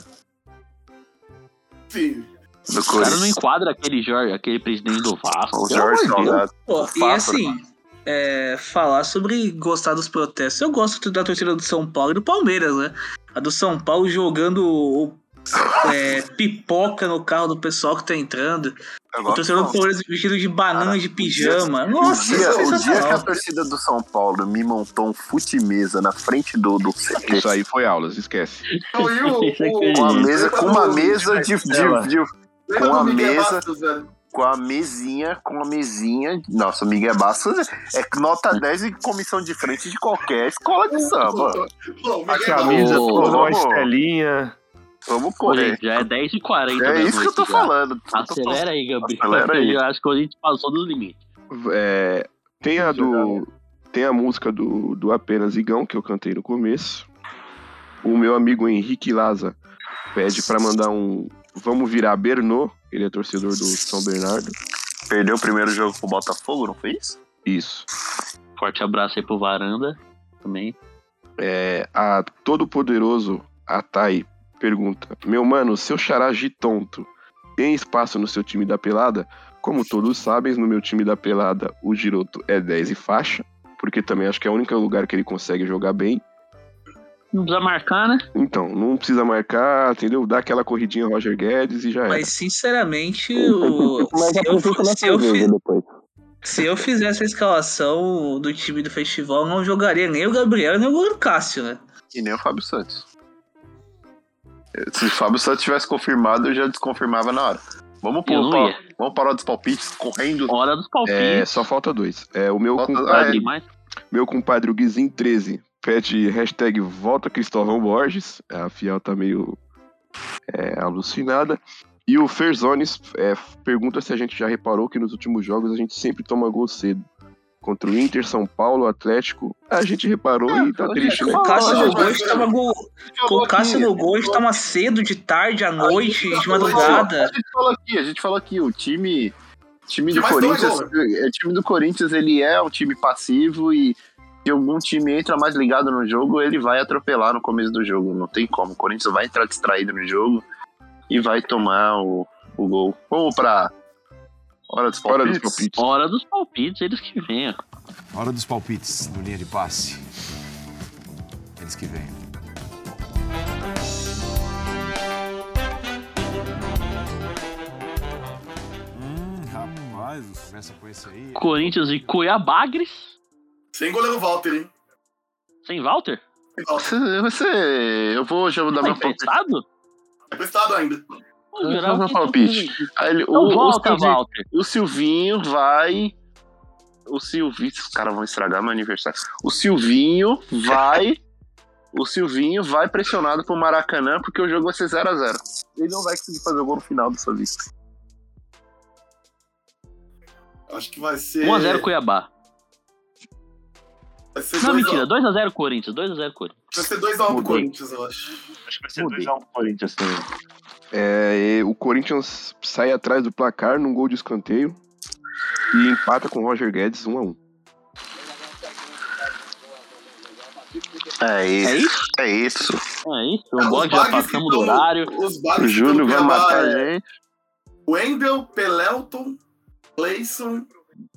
G: Sim.
E: no
A: O cara não enquadra aquele, Jorge, aquele presidente do Vasco.
E: O Jorge. Salgado.
H: Pô, e assim, é, falar sobre gostar dos protestos. Eu gosto da torcida do São Paulo e do Palmeiras, né? A do São Paulo jogando o- é, pipoca no carro do pessoal que tá entrando.
E: Eu
H: O torcedor do. Palmeiras vestido de banana de pijama.
E: O
H: Nossa,
E: dia,
H: isso é
E: o dia que a torcida do São Paulo me montou um fute-mesa na frente do, do CT,
F: Isso aí foi aulas, esquece.
G: Então, e o-
A: Isso é
G: o-
A: que-
E: com, a mesa, com uma mesa de, de, de-
G: lembra
E: com a
G: do Miguel
E: mesa-
G: Bastos, velho?
E: Com a mesinha, com a mesinha. Nossa, Miguel Bastos é nota 10 em comissão de frente de qualquer escola de samba.
B: A camisa, uma
E: vamos.
B: estelinha.
E: Vamos correr.
A: já é 10h40
E: É
A: da
E: isso que eu tô
A: já.
E: falando.
A: Acelera aí, Gabriel.
E: Acelera aí.
A: Eu acho que a gente passou dos limites.
F: É, tem a do. Tem a música do, do Apenas Igão, que eu cantei no começo. O meu amigo Henrique Laza pede pra mandar um. Vamos virar Bernô. Ele é torcedor do São Bernardo.
E: Perdeu o primeiro jogo pro Botafogo, não foi isso?
F: Isso.
A: Forte abraço aí pro Varanda também.
F: É, a todo-poderoso Atai pergunta: Meu mano, seu xará tonto tem espaço no seu time da pelada? Como todos sabem, no meu time da pelada o Giroto é 10 e faixa, porque também acho que é o único lugar que ele consegue jogar bem.
A: Não precisa marcar, né?
F: Então, não precisa marcar, entendeu? Dá aquela corridinha Roger Guedes e já era.
H: Mas sinceramente, o- se, eu, se, eu fi- se eu fizesse a escalação do time do festival, não jogaria nem o Gabriel nem o Cássio, né?
E: E nem o Fábio Santos. Se o Fábio Santos tivesse confirmado, eu já desconfirmava na hora. Vamos,
A: ia.
E: vamos parar dos palpites correndo.
A: Hora dos
F: É,
A: palpites.
F: só falta dois. É, o meu
E: Falta-
A: Ah,
F: compadre,
A: tem mais?
F: meu compadre o Guizinho 13 pede hashtag volta Cristóvão Borges. A Fiel tá meio é, alucinada. E o Ferzones é, pergunta se a gente já reparou que nos últimos jogos a gente sempre toma gol cedo. Contra o Inter, São Paulo, Atlético. A gente reparou e tá triste, né?
H: Com o Cássio no gol, a
G: mas-
H: gente tava gol. Com o Cássio no gol, a gente tava cedo, de tarde, à noite, de madrugada.
E: A gente falou aqui, a gente falou aqui, o time, time do
G: dois
E: Corinthians, é, o time do Corinthians, ele é um time passivo e se algum time entra mais ligado no jogo, ele vai atropelar no começo do jogo, não tem como. O Corinthians vai entrar distraído no jogo e vai tomar o, o gol. Vamos pra hora dos
F: Hora
E: palpites?
F: dos palpites.
A: Hora dos palpites, eles que venham.
D: Hora dos palpites no linha de passe. Eles que vêm. Hum, rapaz, começa com esse aí.
A: Corinthians e Cuiabagres.
G: Sem goleiro Walter, hein?
A: Sem Walter?
G: Sem Walter.
E: Você, você- eu vou já vou dar
A: Tá
E: meu palpite.
A: emprestado?
G: É prestado ainda.
A: Eu tinha
E: pitch.
A: sido
E: Aí ele-
A: Então
E: o, o
A: volta,
E: Silvinho,
A: Walter.
E: o Silvinho vai. O Silvinho. Os caras vão estragar meu aniversário. O Silvinho vai. O Silvinho vai pressionado pro Maracanã porque o jogo vai ser 0x0. Ele não vai conseguir fazer o gol no final dessa vez.
G: Acho que vai ser.
A: 1x0 Cuiabá.
G: Vai ser
A: Não,
G: 2
A: mentira, 2x0 Corinthians, 2x0 Corinthians.
G: Vai ser 2x1 pro. Corinthians, eu acho.
B: Acho que vai ser
A: Mudei.
B: 2x1 pro Corinthians também.
F: É, o Corinthians sai atrás do placar num gol de escanteio e empata com o Roger Guedes 1 a 1
E: É isso.
A: É isso?
E: É isso.
A: É isso.
G: Ah,
A: Vambora,
G: os
A: já passamos do horário.
G: Os
E: O Júlio
G: que
E: vai matar a
G: é
E: gente.
G: Wendel, Pelelton, Clayson.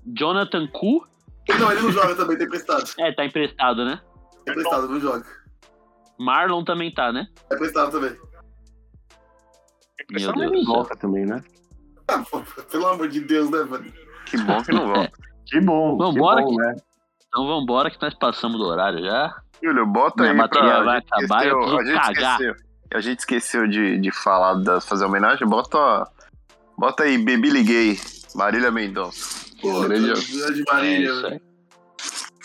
A: Jonathan Ku.
G: Não, ele não joga também, tem emprestado.
A: É, tá emprestado, né?
G: Tem emprestado, não joga.
A: Marlon também tá, né?
G: É emprestado também.
A: Meu
B: Só
A: Deus
B: ele volta também, né?
G: Ah, pô, pelo amor de Deus, né, velho?
E: Que bom que não volta.
B: Que bom.
A: Vambora
B: que bom,
A: que-
B: né?
A: Então vambora que nós passamos do horário já.
E: Júlio, bota
A: Minha
E: aí
A: bateria
E: pra.
A: vai
E: a gente
A: acabar, eu
E: esqueceu-
A: preciso
E: a gente
A: cagar.
E: esqueceu. A gente esqueceu de, de falar, da, fazer homenagem. Bota, bota aí, Baby Liguei, Marília Mendonça.
G: Pô,
E: Grande-
A: É
G: Marília,
A: aí.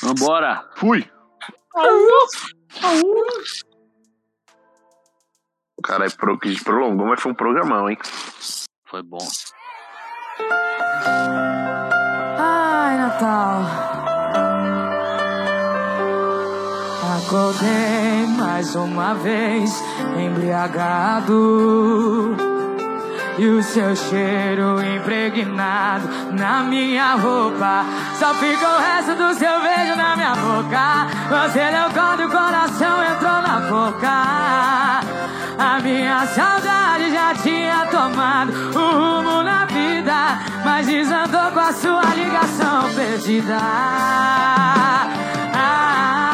A: Vambora.
F: Fui!
E: Caralho, pro, que prolongou, mas foi um programão, hein?
A: Foi bom.
I: Ai, Natal. Acordei mais uma vez, embriagado. E o seu cheiro impregnado na minha roupa. Só fica o resto do seu beijo na minha boca. Você deu quando o coração entrou na boca. A minha saudade já tinha tomado o rumo na vida, mas desandou com a sua ligação perdida. Ah,